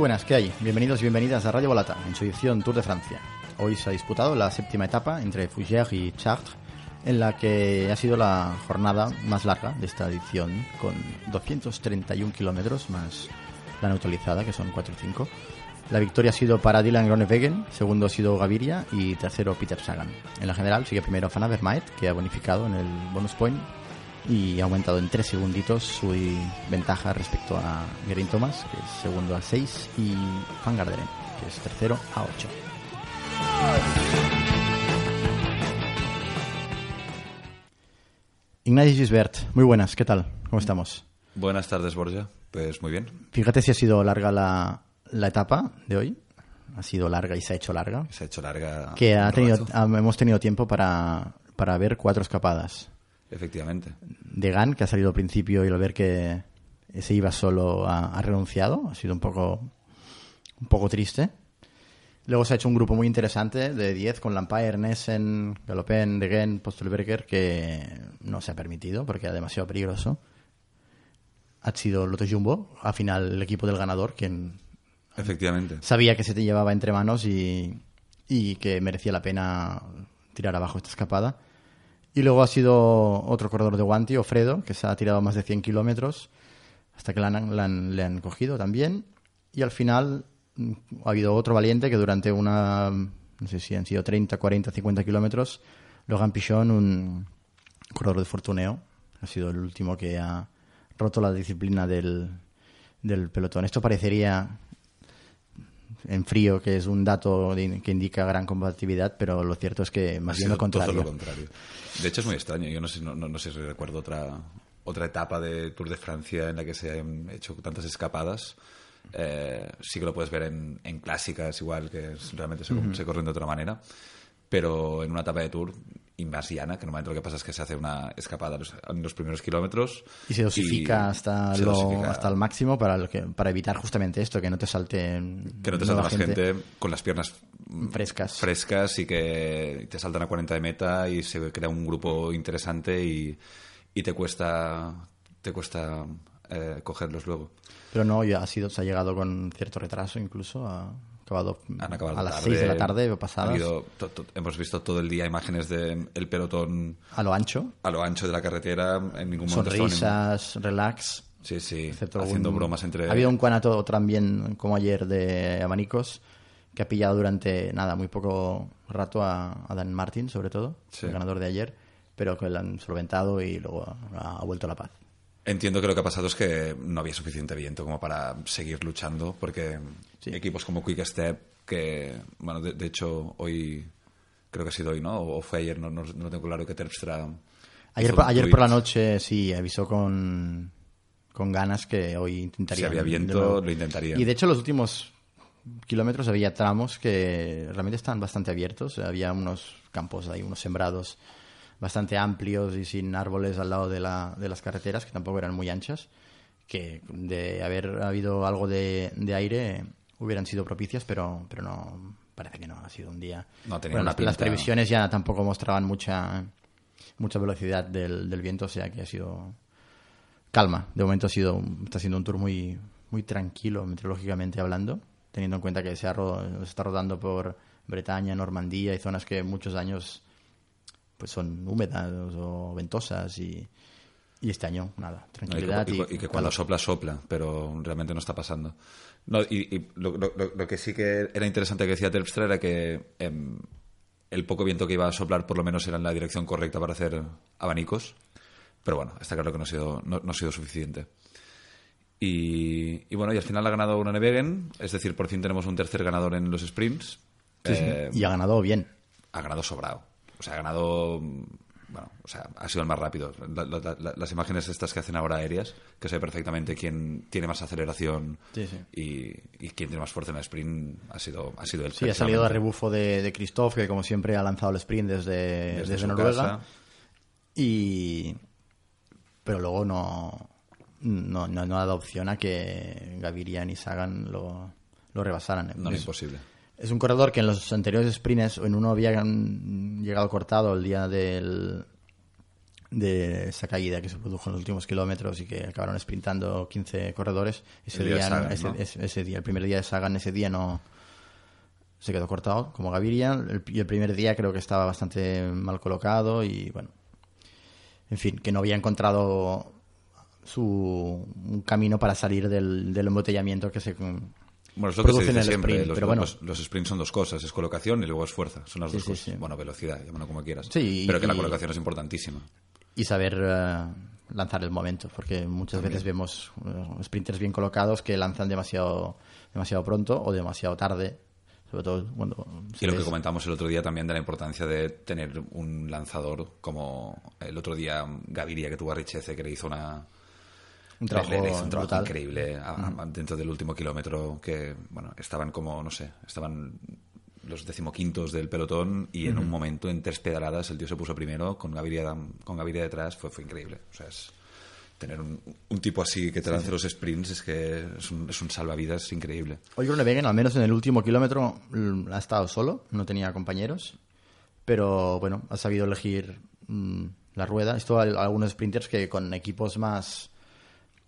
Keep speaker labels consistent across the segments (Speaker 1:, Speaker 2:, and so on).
Speaker 1: buenas, ¿qué hay? Bienvenidos y bienvenidas a Radio Volata, en su edición Tour de Francia. Hoy se ha disputado la séptima etapa entre Fougères y Chartres, en la que ha sido la jornada más larga de esta edición, con 231 kilómetros más la neutralizada, que son 4 o 5. La victoria ha sido para Dylan Groenewegen, segundo ha sido Gaviria y tercero Peter Sagan. En la general sigue primero Van Avermaet, que ha bonificado en el bonus point y ha aumentado en 3 segunditos su ventaja respecto a Geraint Thomas, que es segundo a 6, y Van Garderen, que es tercero a 8. Ignacio Gisbert, muy buenas, ¿qué tal? ¿Cómo estamos?
Speaker 2: Buenas tardes, Borja. Pues muy bien.
Speaker 1: Fíjate si ha sido larga la, la etapa de hoy. Ha sido larga y se ha hecho larga.
Speaker 2: Se ha hecho larga.
Speaker 1: Que ha tenido, hemos tenido tiempo para, para ver cuatro escapadas.
Speaker 2: Efectivamente.
Speaker 1: De Gan, que ha salido al principio y al ver que se iba solo ha, renunciado. Ha sido un poco, un poco triste. Luego se ha hecho un grupo muy interesante de 10 con Lampire, Nessen, Galopin, Degen, Postelberger, que no se ha permitido porque era demasiado peligroso. Ha sido Lotto Jumbo, al final el equipo del ganador, quien
Speaker 2: Efectivamente.
Speaker 1: sabía que se te llevaba entre manos y, y que merecía la pena tirar abajo esta escapada. Y luego ha sido otro corredor de Guanti, Ofredo, que se ha tirado más de 100 kilómetros hasta que le han, cogido también. Y al final mm, ha habido otro valiente que durante una, no sé si han sido 30, 40, 50 kilómetros, Logan Pichon, un corredor de Fortuneo, ha sido el último que ha roto la disciplina del pelotón. Esto parecería en frío, que es un dato que indica gran compatibilidad, pero lo cierto es que más bien lo contrario.
Speaker 2: Todo lo contrario. De hecho, es muy extraño. Yo no sé, no, no sé si recuerdo otra, otra etapa de Tour de Francia en la que se han hecho tantas escapadas. Eh, sí que lo puedes ver en, en clásicas, igual que realmente se, se corren de otra manera pero en una etapa de tour invasiana, que normalmente lo que pasa es que se hace una escapada en los primeros kilómetros.
Speaker 1: Y se dosifica, hasta, lo, hasta el máximo para, lo que, para evitar justamente esto, que no te salte.
Speaker 2: Que no te salte más gente, con las piernas
Speaker 1: frescas.
Speaker 2: frescas y que te saltan a 40 de meta y se crea un grupo interesante y, y te cuesta, te cuesta eh, cogerlos luego.
Speaker 1: Pero no, ya ha sido, se ha llegado con cierto retraso incluso a
Speaker 2: han acabado
Speaker 1: a las 6 de la tarde pasadas.
Speaker 2: hemos visto todo el día imágenes del el pelotón
Speaker 1: a lo ancho.
Speaker 2: A lo ancho de la carretera en ningún
Speaker 1: momento sonrisas relax.
Speaker 2: Sí sí haciendo bromas entre
Speaker 1: ha habido un cuanato también como ayer de abanicos que ha pillado durante nada muy poco rato a, Dan Martin sobre todo el ganador de ayer pero que lo han solventado y luego ha vuelto a la paz
Speaker 2: Entiendo que lo que ha pasado es que no había suficiente viento como para seguir luchando, porque equipos como Quick Step, que, bueno, de, hecho, hoy, creo que ha sido hoy, ¿no? O fue ayer, no, no, tengo claro que Terpstra.
Speaker 1: Ayer, por, ayer por la noche, sí, avisó con, con ganas que hoy intentaría.
Speaker 2: Si había viento, lo intentaría.
Speaker 1: Y de hecho, los últimos kilómetros había tramos que realmente están bastante abiertos. Había unos campos ahí, unos sembrados bastante amplios y sin árboles al lado de, la, de las carreteras, que tampoco eran muy anchas, que de haber habido algo de, de aire hubieran sido propicias, pero, pero no, parece que no, ha sido un día...
Speaker 2: No
Speaker 1: bueno, las, previsiones ya tampoco mostraban mucha, mucha velocidad del, del viento, o sea que ha sido calma. De momento ha sido, está siendo un tour muy, muy tranquilo meteorológicamente hablando, teniendo en cuenta que se, ha, se está rodando por Bretaña, Normandía y zonas que muchos años pues son húmedas o ventosas y, y este año nada, tranquilidad.
Speaker 2: y, que, cuando sopla, sopla, pero realmente no está pasando. No, y, lo, lo, que sí que era interesante que decía Terpstra era que em, el poco viento que iba a soplar por lo menos era en la dirección correcta para hacer abanicos. Pero bueno, está claro que no ha sido, no, ha sido suficiente. Y, bueno, y al final ha ganado una Nevegen, es decir, por fin tenemos un tercer ganador en los sprints.
Speaker 1: Eh, y ha ganado bien.
Speaker 2: Ha ganado sobrado o sea, ha ganado bueno, o sea, ha sido el más rápido. las imágenes estas que hacen ahora aéreas, que sé perfectamente quién tiene más aceleración Y, quién tiene más fuerza en el sprint, ha sido, ha sido él.
Speaker 1: Sí, ha salido a rebufo de, de Christoph, que como siempre ha lanzado el sprint desde, desde, Noruega. Y... Pero luego no, no, no, ha dado opción a que Gaviria y Sagan lo, lo rebasaran.
Speaker 2: No, es imposible.
Speaker 1: Es un corredor que en los anteriores sprints, en uno había llegado cortado el día del de esa caída que se produjo en los últimos kilómetros y que acabaron sprintando 15 corredores. Ese
Speaker 2: El día
Speaker 1: día,
Speaker 2: de Sagan,
Speaker 1: ese,
Speaker 2: ¿no?
Speaker 1: ese- ese día, el primer día de Sagan, ese día no se quedó cortado como Gaviria. El, y el primer día creo que estaba bastante mal colocado y bueno, en fin, que no había encontrado su un camino para salir del, del embotellamiento que se
Speaker 2: Bueno, es lo que se dice siempre.
Speaker 1: sprint,
Speaker 2: los,
Speaker 1: pero bueno.
Speaker 2: los- los sprints son dos cosas, es colocación y luego es fuerza. Son las
Speaker 1: Sí,
Speaker 2: dos
Speaker 1: sí,
Speaker 2: cosas.
Speaker 1: sí.
Speaker 2: Bueno, velocidad, llámalo como quieras. Pero que la colocación es importantísima.
Speaker 1: y saber eh, lanzar el momento, porque muchas veces vemos eh, sprinters bien colocados que lanzan demasiado, demasiado pronto o demasiado tarde, sobre todo cuando
Speaker 2: Y lo que comentamos el otro día también de la importancia de tener un lanzador como el otro día Gaviria que tuvo a Richeze que le hizo una
Speaker 1: un trabajo,
Speaker 2: le, le hizo un trabajo
Speaker 1: brutal.
Speaker 2: increíble a- a- dentro del último kilómetro que bueno estaban como no sé estaban los decimoquintos del pelotón y en un momento en tres pedaladas el tío se puso primero con Gaviria con Gaviria detrás fue fue increíble. O sea es tener un, un tipo así que te lance los sprints es que es un, es un salvavidas increíble.
Speaker 1: Hoy Groenewegen, al menos en el último kilómetro, mm, ha estado solo, no tenía compañeros, pero bueno, ha sabido elegir mm, la rueda. Esto algunos sprinters que con equipos más,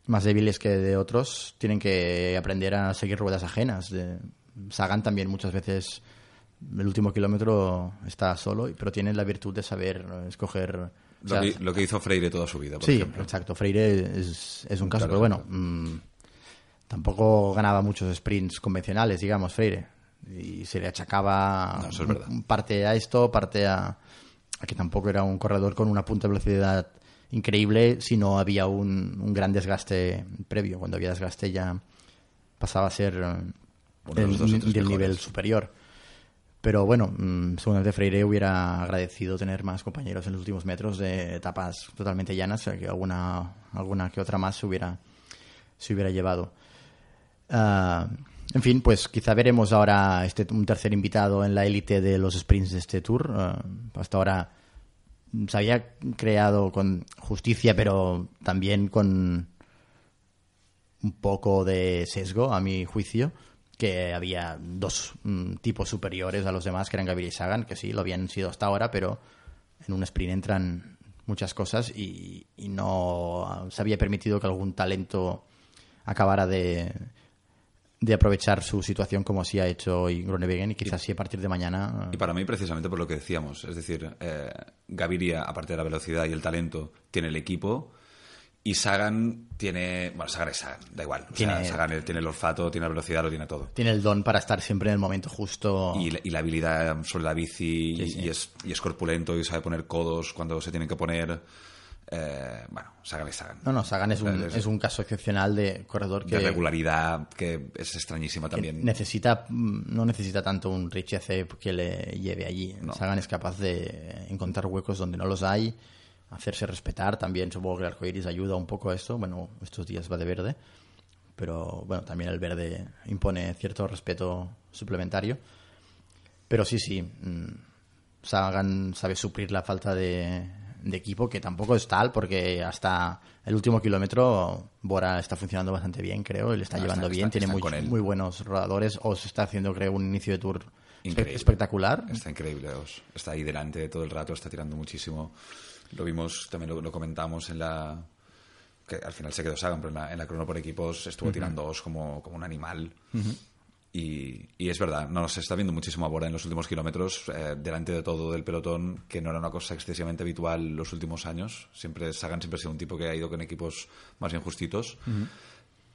Speaker 1: más débiles que de otros tienen que aprender a seguir ruedas ajenas. De, Sagan también muchas veces el último kilómetro está solo, pero tiene la virtud de saber escoger... o
Speaker 2: lo,
Speaker 1: sea,
Speaker 2: que, lo que hizo Freire toda su vida por
Speaker 1: Sí,
Speaker 2: ejemplo
Speaker 1: exacto. Freire es, es un caso,
Speaker 2: Claro,
Speaker 1: pero bueno, mm, tampoco ganaba muchos sprints convencionales, digamos, Freire. Y se le achacaba
Speaker 2: No, eso es
Speaker 1: parte a esto, parte a, a que tampoco era un corredor con una punta de velocidad increíble, sino había un, un gran desgaste previo. Cuando había desgaste ya pasaba a ser eh,
Speaker 2: de
Speaker 1: el-
Speaker 2: tres
Speaker 1: del
Speaker 2: mejores.
Speaker 1: nivel superior. Pero bueno, mm, seguramente Freire hubiera agradecido tener más compañeros en los últimos metros de etapas totalmente llanas, que alguna, alguna que otra más se hubiera, se hubiera llevado. Ah, en fin, pues quizá veremos ahora este, un tercer invitado en la élite de los sprints de este tour. Ah, hasta ahora se había creado con justicia, pero también con un poco de sesgo, a mi juicio, que había dos mm, tipos superiores a los demás, que eran Gaviria y Sagan, que sí, lo habían sido hasta ahora, pero en un sprint entran muchas cosas y, y no se había permitido que algún talento acabara de, de aprovechar su situación como sí ha hecho hoy Groenewegen y quizás sí a partir de mañana
Speaker 2: Y para mí, precisamente por lo que decíamos, es decir, eh, Gaviria, aparte de la velocidad y el talento, tiene el equipo. Y Sagan tiene. Bueno, Sagan es Sagan, da igual. O sea,
Speaker 1: Tiene-
Speaker 2: Sagan tiene el olfato, tiene la velocidad, lo tiene todo.
Speaker 1: tiene el don para estar siempre en el momento justo.
Speaker 2: Y, la- y la habilidad sobre la bici,
Speaker 1: Sí,
Speaker 2: y,
Speaker 1: sí.
Speaker 2: y es, y es corpulento y sabe poner codos cuando se tienen que poner. Eh, bueno, Sagan es Sagan.
Speaker 1: No, no, Sagan es un,
Speaker 2: Es-
Speaker 1: es un caso excepcional de corredor que
Speaker 2: de regularidad que es extrañísima también.
Speaker 1: necesita mm, no necesita tanto un Richie que le lleve allí.
Speaker 2: No.
Speaker 1: Sagan es capaz de encontrar huecos donde no los hay, hacerse respetar. También supongo que el arcoiris ayuda un poco a esto. Bueno, estos días va de verde, pero bueno, también el verde impone cierto respeto suplementario. Pero sí, sí, mm, Sagan sabe suplir la falta de, de equipo, que tampoco es tal, porque hasta el último kilómetro Bora está funcionando bastante bien, creo, y le está
Speaker 2: Ah,
Speaker 1: llevando
Speaker 2: está-
Speaker 1: bien,
Speaker 2: está-
Speaker 1: tiene muy, muy buenos rodadores, o se está haciendo, creo, un inicio de tour
Speaker 2: Increíble.
Speaker 1: espectacular.
Speaker 2: Está increíble. os- Está ahí delante todo el rato, está tirando muchísimo. Lo vimos, también lo, lo comentamos en la. que al final se quedó Sagan, pero en la, en la crono por equipos estuvo tirando os como, como un animal. Y, y es verdad, no se está viendo muchísimo ahora en los últimos kilómetros, eh, delante de todo del pelotón, que no era una cosa excesivamente habitual los últimos años. Siempre Sagan siempre ha sido un tipo que ha ido con equipos más bien justitos.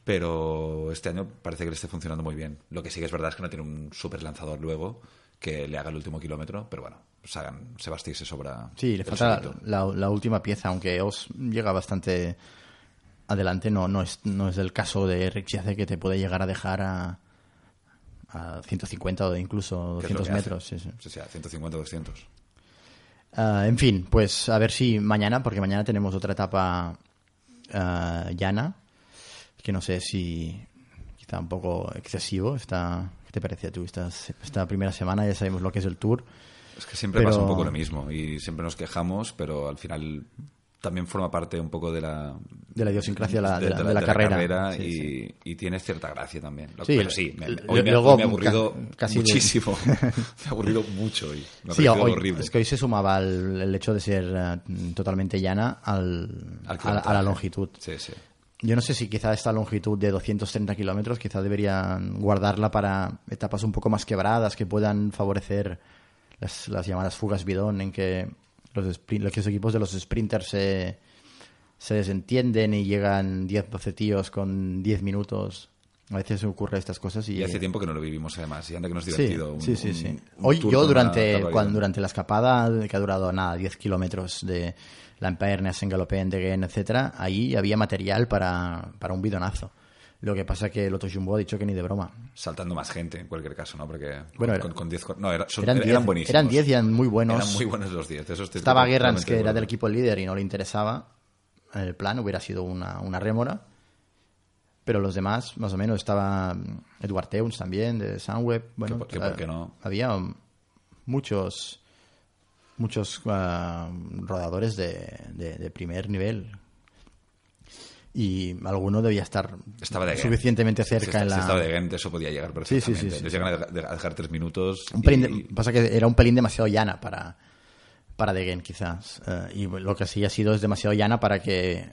Speaker 2: Pero este año parece que le esté funcionando muy bien. Lo que sí que es verdad es que no tiene un super lanzador luego que le haga el último kilómetro, pero bueno, Sagan, Sebasti se sobra.
Speaker 1: Sí, le falta la, la última pieza, aunque os llega bastante adelante, no, no, es, no es el caso de Richiace que te puede llegar a dejar a, a 150 o incluso
Speaker 2: Que es lo
Speaker 1: 200
Speaker 2: que hace.
Speaker 1: metros. sí, sí.
Speaker 2: Sí, sí, a 150, 200.
Speaker 1: Ah, en fin, pues a ver si mañana, porque mañana tenemos otra etapa ah, llana, que no sé si quizá un poco excesivo. Está, ¿Qué te parece a tú? Esta, esta primera semana ya sabemos lo que es el tour.
Speaker 2: Es que siempre
Speaker 1: Pero-
Speaker 2: pasa un poco lo mismo y siempre nos quejamos, pero al final también forma parte un poco de la
Speaker 1: de la idiosincrasia de la, de la- de la carrera. Sí,
Speaker 2: y,
Speaker 1: sí.
Speaker 2: y tiene cierta gracia también. Lo-
Speaker 1: Sí,
Speaker 2: pero sí, me- hoy, me,
Speaker 1: luego
Speaker 2: hoy me ha aburrido
Speaker 1: ca- casi de-
Speaker 2: muchísimo. me ha aburrido mucho hoy. Me ha
Speaker 1: Sí,
Speaker 2: parecido
Speaker 1: hoy-
Speaker 2: horrible.
Speaker 1: es que hoy se sumaba el, el hecho de ser eh, totalmente llana al,
Speaker 2: Al
Speaker 1: a, la- a la
Speaker 2: kilometraje.
Speaker 1: longitud.
Speaker 2: Sí, sí.
Speaker 1: Yo no sé si quizá esta longitud de 230 kilómetros quizá deberían guardarla para etapas un poco más quebradas que puedan favorecer las, las llamadas fugas bidón en que los, sprint- los equipos de los sprinters se, se desentienden y llegan 10-12 tíos con 10 minutos. A veces ocurre estas cosas y,
Speaker 2: Y hace tiempo que no lo vivimos además, y anda que nos
Speaker 1: Sí,
Speaker 2: divertido. un-
Speaker 1: sí, sí,
Speaker 2: un-
Speaker 1: sí.
Speaker 2: un
Speaker 1: Hoy yo durante, cuando, durante la escapada, que ha durado nada, 10 kilómetros de Lamperna, Sengalopén, Degen, etcétera, ahí había material para, para un bidonazo. Lo que pasa que el otro Jumbo ha dicho que ni de broma.
Speaker 2: Saltando más gente, en cualquier caso, ¿no? Porque
Speaker 1: Bueno,
Speaker 2: con,
Speaker 1: era-
Speaker 2: con 10... No, era- son-
Speaker 1: Eran
Speaker 2: eran,
Speaker 1: 10
Speaker 2: buenísimos.
Speaker 1: eran 10 y eran muy buenos.
Speaker 2: Eran muy buenos los 10. Eso estoy
Speaker 1: Estaba Guerrans, que era del equipo líder y no le interesaba. En el plan hubiera sido una, una rémora. Pero los demás, más o menos, estaba mm, Edward Teuns también, de Sunweb. Bueno,
Speaker 2: Que por- qué no.
Speaker 1: Había mm, muchos muchos ah, rodadores de, de- de primer nivel. Y alguno debía estar
Speaker 2: Estaba de
Speaker 1: suficientemente cerca en
Speaker 2: si
Speaker 1: la...
Speaker 2: estaba de Gent, eso podía llegar perfectamente.
Speaker 1: sí, sí, sí.
Speaker 2: Les llegan a de- dejar tres minutos.
Speaker 1: Un
Speaker 2: y-
Speaker 1: de- pasa que era un pelín demasiado llana para, para Degen, quizás. Eh, y lo que sí ha sido es demasiado llana para que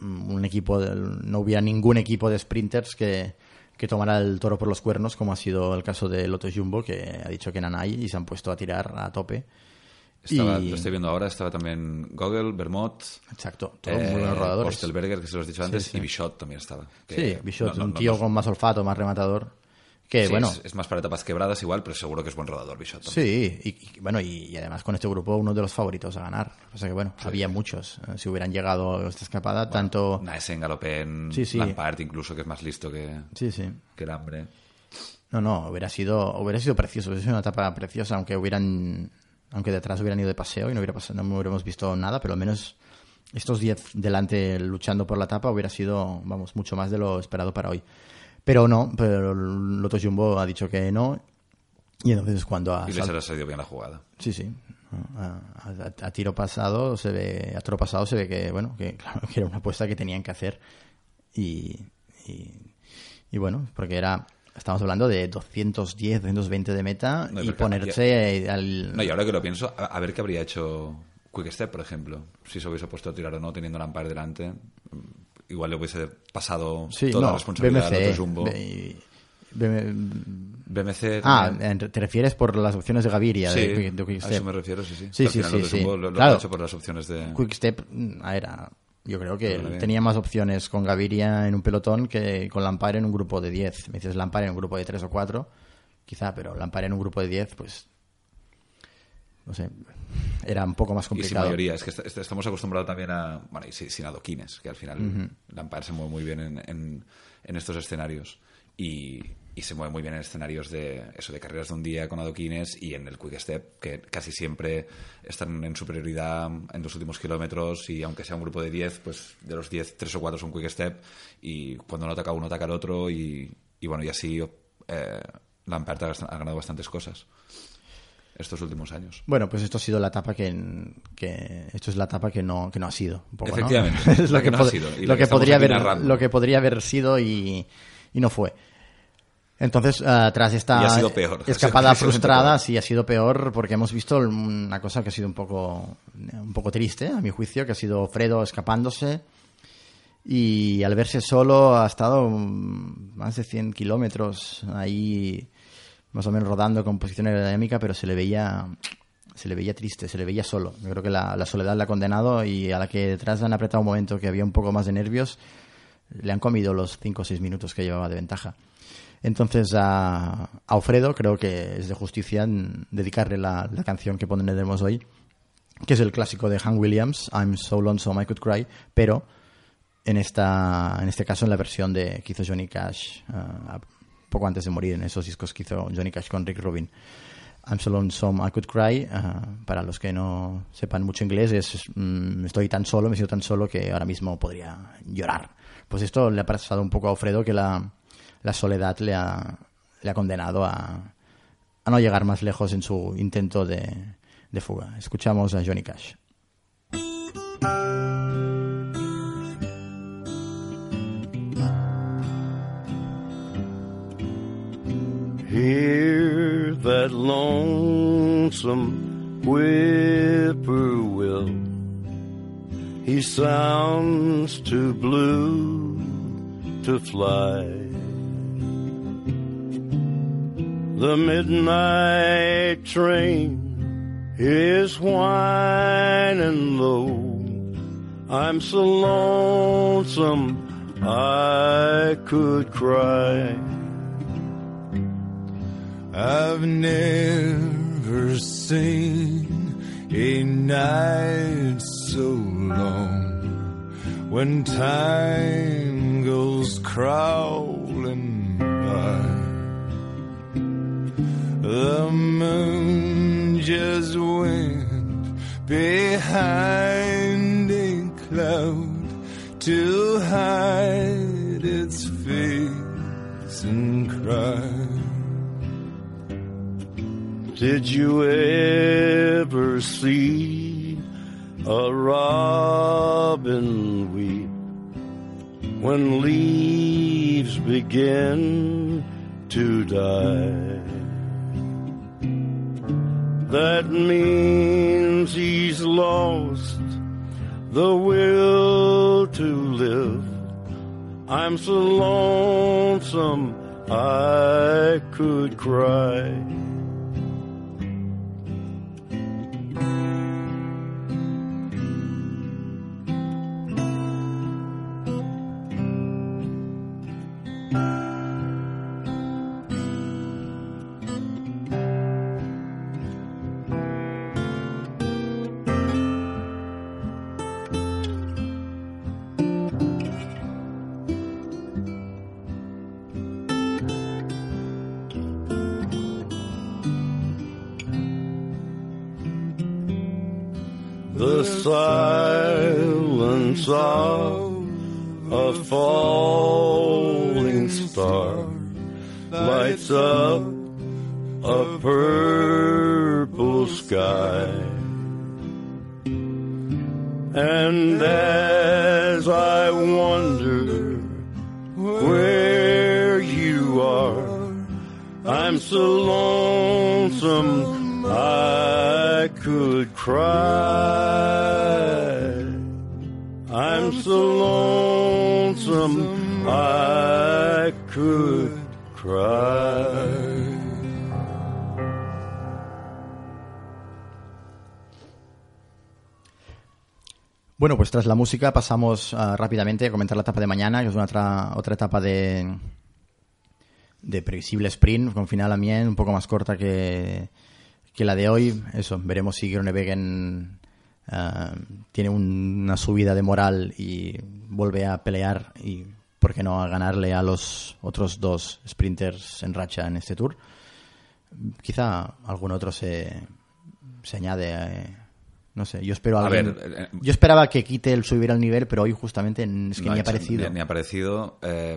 Speaker 1: mm, un equipo, del- no hubiera ningún equipo de sprinters que, que tomara el toro por los cuernos, como ha sido el caso de Loto Jumbo, que ha dicho que Nanay y se han puesto a tirar a tope.
Speaker 2: Estaba,
Speaker 1: y-
Speaker 2: Lo estoy viendo ahora, estaba también Gogel, Vermont,
Speaker 1: Exacto, todos
Speaker 2: eh,
Speaker 1: muy buenos rodadores.
Speaker 2: Postelberger, que se los he dicho antes,
Speaker 1: sí.
Speaker 2: y Bichot también estaba. que
Speaker 1: Sí, Bichot,
Speaker 2: no- no-
Speaker 1: un tío
Speaker 2: no-
Speaker 1: con más olfato, más rematador. Que
Speaker 2: sí,
Speaker 1: bueno,
Speaker 2: es, es más para etapas quebradas igual, pero seguro que es buen rodador Bichot. también.
Speaker 1: Sí, y, y, bueno, y, y además con este grupo uno de los favoritos a ganar. O sea que bueno, había muchos. Eh, Si hubieran llegado a esta escapada, tanto...
Speaker 2: Naesen,
Speaker 1: sí.
Speaker 2: Lampard incluso, que es más listo que,
Speaker 1: Sí, sí.
Speaker 2: que el hambre.
Speaker 1: No, no, hubiera sido, hubiera sido precioso, hubiera sido una etapa preciosa, aunque hubieran, aunque detrás hubieran ido de paseo y no hubiera pasado, no hubiéramos visto nada, pero al menos estos 10 delante luchando por la etapa hubiera sido, vamos, mucho más de lo esperado para hoy. Pero no, pero Loto Jumbo ha dicho que no, y entonces es cuando ha
Speaker 2: Y les ha salido bien la jugada.
Speaker 1: Sí, sí. A, a- a tiro pasado se ve, a tiro pasado se ve que, bueno, que, claro, que era una apuesta que tenían que hacer. Y, y, y bueno, porque era, estamos hablando de 210, 220 de meta
Speaker 2: No,
Speaker 1: y ponerse al...
Speaker 2: No, y ahora que lo pienso, a, a ver qué habría hecho Quick Step, por ejemplo. Si se hubiese puesto a tirar o no, teniendo Lampard delante. mm, Igual le hubiese pasado
Speaker 1: sí,
Speaker 2: toda la responsabilidad al
Speaker 1: BMC.
Speaker 2: otro Jumbo.
Speaker 1: B-
Speaker 2: BMC.
Speaker 1: ah, te refieres por las opciones de Gaviria,
Speaker 2: sí,
Speaker 1: de, de Quick
Speaker 2: a eso me refiero, sí, sí.
Speaker 1: Sí,
Speaker 2: Al
Speaker 1: sí,
Speaker 2: final
Speaker 1: sí,
Speaker 2: el lo, lo
Speaker 1: Claro.
Speaker 2: hecho por las opciones de...
Speaker 1: Quick Step, mm, a ver, a- yo creo que
Speaker 2: Vale,
Speaker 1: tenía más opciones con Gaviria en un pelotón que con Lampard en un grupo de 10. Me dices Lampard en un grupo de 3 o 4, quizá, pero Lampard en un grupo de 10, pues. No sé, era un poco más
Speaker 2: Y sin
Speaker 1: complicado.
Speaker 2: mayoría, es que est- est- estamos acostumbrados también a. Bueno, y sin, adoquines, que al final Lampard se mueve muy bien en, en- en estos escenarios. Y, y se mueve muy bien en escenarios de eso de carreras de un día con adoquines y en el quick step, que casi siempre están en superioridad en los últimos kilómetros. Y aunque sea un grupo de 10, pues de los 10, 3 o 4 son quick step. Y cuando no ataca uno, ataca el otro. Y, y bueno, y así eh, Lampard ha, ganado bastantes cosas estos últimos años.
Speaker 1: Bueno, pues esto ha sido la etapa que, que esto es la etapa que no, que no ha sido. un poco, ¿no?
Speaker 2: Efectivamente,
Speaker 1: es lo
Speaker 2: que
Speaker 1: que,
Speaker 2: no ha sido, y la
Speaker 1: lo
Speaker 2: que
Speaker 1: podría haber,
Speaker 2: narrando.
Speaker 1: lo que podría haber sido y, y no fue. Entonces, ah, tras esta
Speaker 2: Y ha sido peor.
Speaker 1: escapada frustrada,
Speaker 2: peor.
Speaker 1: sí ha sido peor porque hemos visto una cosa que ha sido un poco, un poco triste, a mi juicio, que ha sido Fredo escapándose y al verse solo ha estado más de 100 kilómetros ahí más o menos rodando con posición aerodinámica, pero se le veía se le veía triste, se le veía solo. Yo creo que la, la soledad le ha condenado y a la que detrás le han apretado un momento que había un poco más de nervios, le han comido los 5 o 6 minutos que llevaba de ventaja. Entonces a, a Alfredo creo que es de justicia dedicarle la, la canción que pondremos hoy, que es el clásico de Han Williams, I'm so lonesome I could cry, pero en esta en este caso en la versión de que hizo Johnny Cash ah, poco antes de morir en esos discos que hizo Johnny Cash con Rick Rubin. I'm so lonesome I could cry. ah, para los que no sepan mucho inglés mm, estoy tan solo, me siento tan solo que ahora mismo podría llorar. Pues esto le ha pasado un poco a Alfredo que la, la soledad le ha, le ha condenado a, a no llegar más lejos en su intento de, de fuga. Escuchamos a Johnny Cash.
Speaker 3: Hear that lonesome whippoorwill. He sounds too blue to fly. The midnight train is whining low. I'm so lonesome I could cry.
Speaker 4: I've never seen a night so long when time goes crawling The moon just went behind a cloud to hide its face and cry.
Speaker 3: Did you ever see a robin weep when leaves begin to die? That means he's lost the will to live. I'm so lonesome I could cry.
Speaker 1: Tras la música pasamos ah, rápidamente a comentar la etapa de mañana, que es una otra, otra etapa de, de previsible sprint, con final a mien un poco más corta que, que la de hoy. Eso, veremos si Groenewegen ah, tiene un- una subida de moral y vuelve a pelear y, ¿por qué no, a ganarle a los otros dos sprinters en racha en este tour. Quizá algún otro se, se añade. eh, no sé, yo espero a alguien-
Speaker 2: ver, eh,
Speaker 1: yo esperaba que quite el subir al nivel, pero hoy justamente es que
Speaker 2: No
Speaker 1: ni ha aparecido.
Speaker 2: Ni, ni ha aparecido. Eh,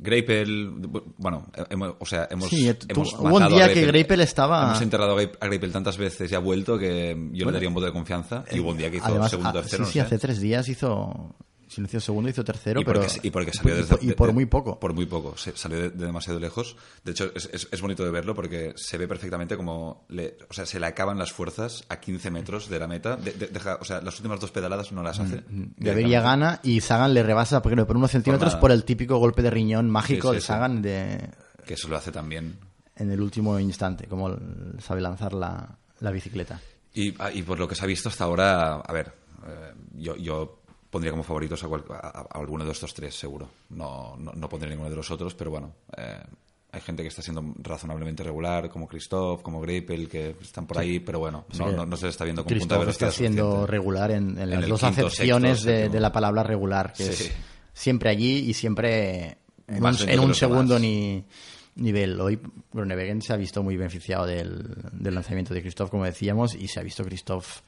Speaker 2: Greipel, bueno, hemos, o sea, hemos,
Speaker 1: Sí, tú-
Speaker 2: hemos
Speaker 1: hubo un día que Greipel estaba-
Speaker 2: Hemos enterrado a Greipel tantas veces y ha vuelto que yo le daría un voto de confianza. Y hubo un día que hizo
Speaker 1: Además,
Speaker 2: segundo,
Speaker 1: ah,
Speaker 2: tercero,
Speaker 1: sí,
Speaker 2: no
Speaker 1: sí,
Speaker 2: sé.
Speaker 1: hace tres días hizo. Si no hizo segundo, hizo tercero,
Speaker 2: y
Speaker 1: pero.
Speaker 2: porque, y porque salió
Speaker 1: y
Speaker 2: desde-
Speaker 1: por- y por muy poco.
Speaker 2: Por muy poco. Se- salió de, de demasiado lejos. De hecho, es, es- es bonito de verlo porque se ve perfectamente como. Le, o sea, se le acaban las fuerzas a 15 metros de la meta. De- de- deja- o sea, las últimas dos pedaladas no las hace.
Speaker 1: Gaviria
Speaker 2: directamente.
Speaker 1: gana y Sagan le rebasa por, por unos centímetros por el típico golpe de riñón mágico
Speaker 2: Sí, sí,
Speaker 1: de
Speaker 2: sí.
Speaker 1: Sagan de,
Speaker 2: Que eso lo hace también.
Speaker 1: en el último instante, como sabe lanzar la, la bicicleta.
Speaker 2: Y, ah, y por lo que se ha visto hasta ahora, a ver, eh, yo, yo pondría como favoritos a, cual- a- a alguno de estos tres, seguro. No, no, no pondría ninguno de los otros, pero bueno, eh, hay gente que está siendo razonablemente regular, como Christoph, como Greipel, que están por ahí, pero bueno, no,
Speaker 1: que
Speaker 2: no, no se le está viendo con punta de
Speaker 1: Christoph está siendo
Speaker 2: suficiente.
Speaker 1: regular en, en las dos
Speaker 2: quinto,
Speaker 1: acepciones
Speaker 2: sexto,
Speaker 1: de, la palabra regular, que
Speaker 2: Sí.
Speaker 1: es siempre allí y siempre en un,
Speaker 2: Más
Speaker 1: en segundo
Speaker 2: demás.
Speaker 1: ni, nivel. Hoy Groenewegen se ha visto muy beneficiado del, del lanzamiento de Christoph, como decíamos, y se ha visto Christoph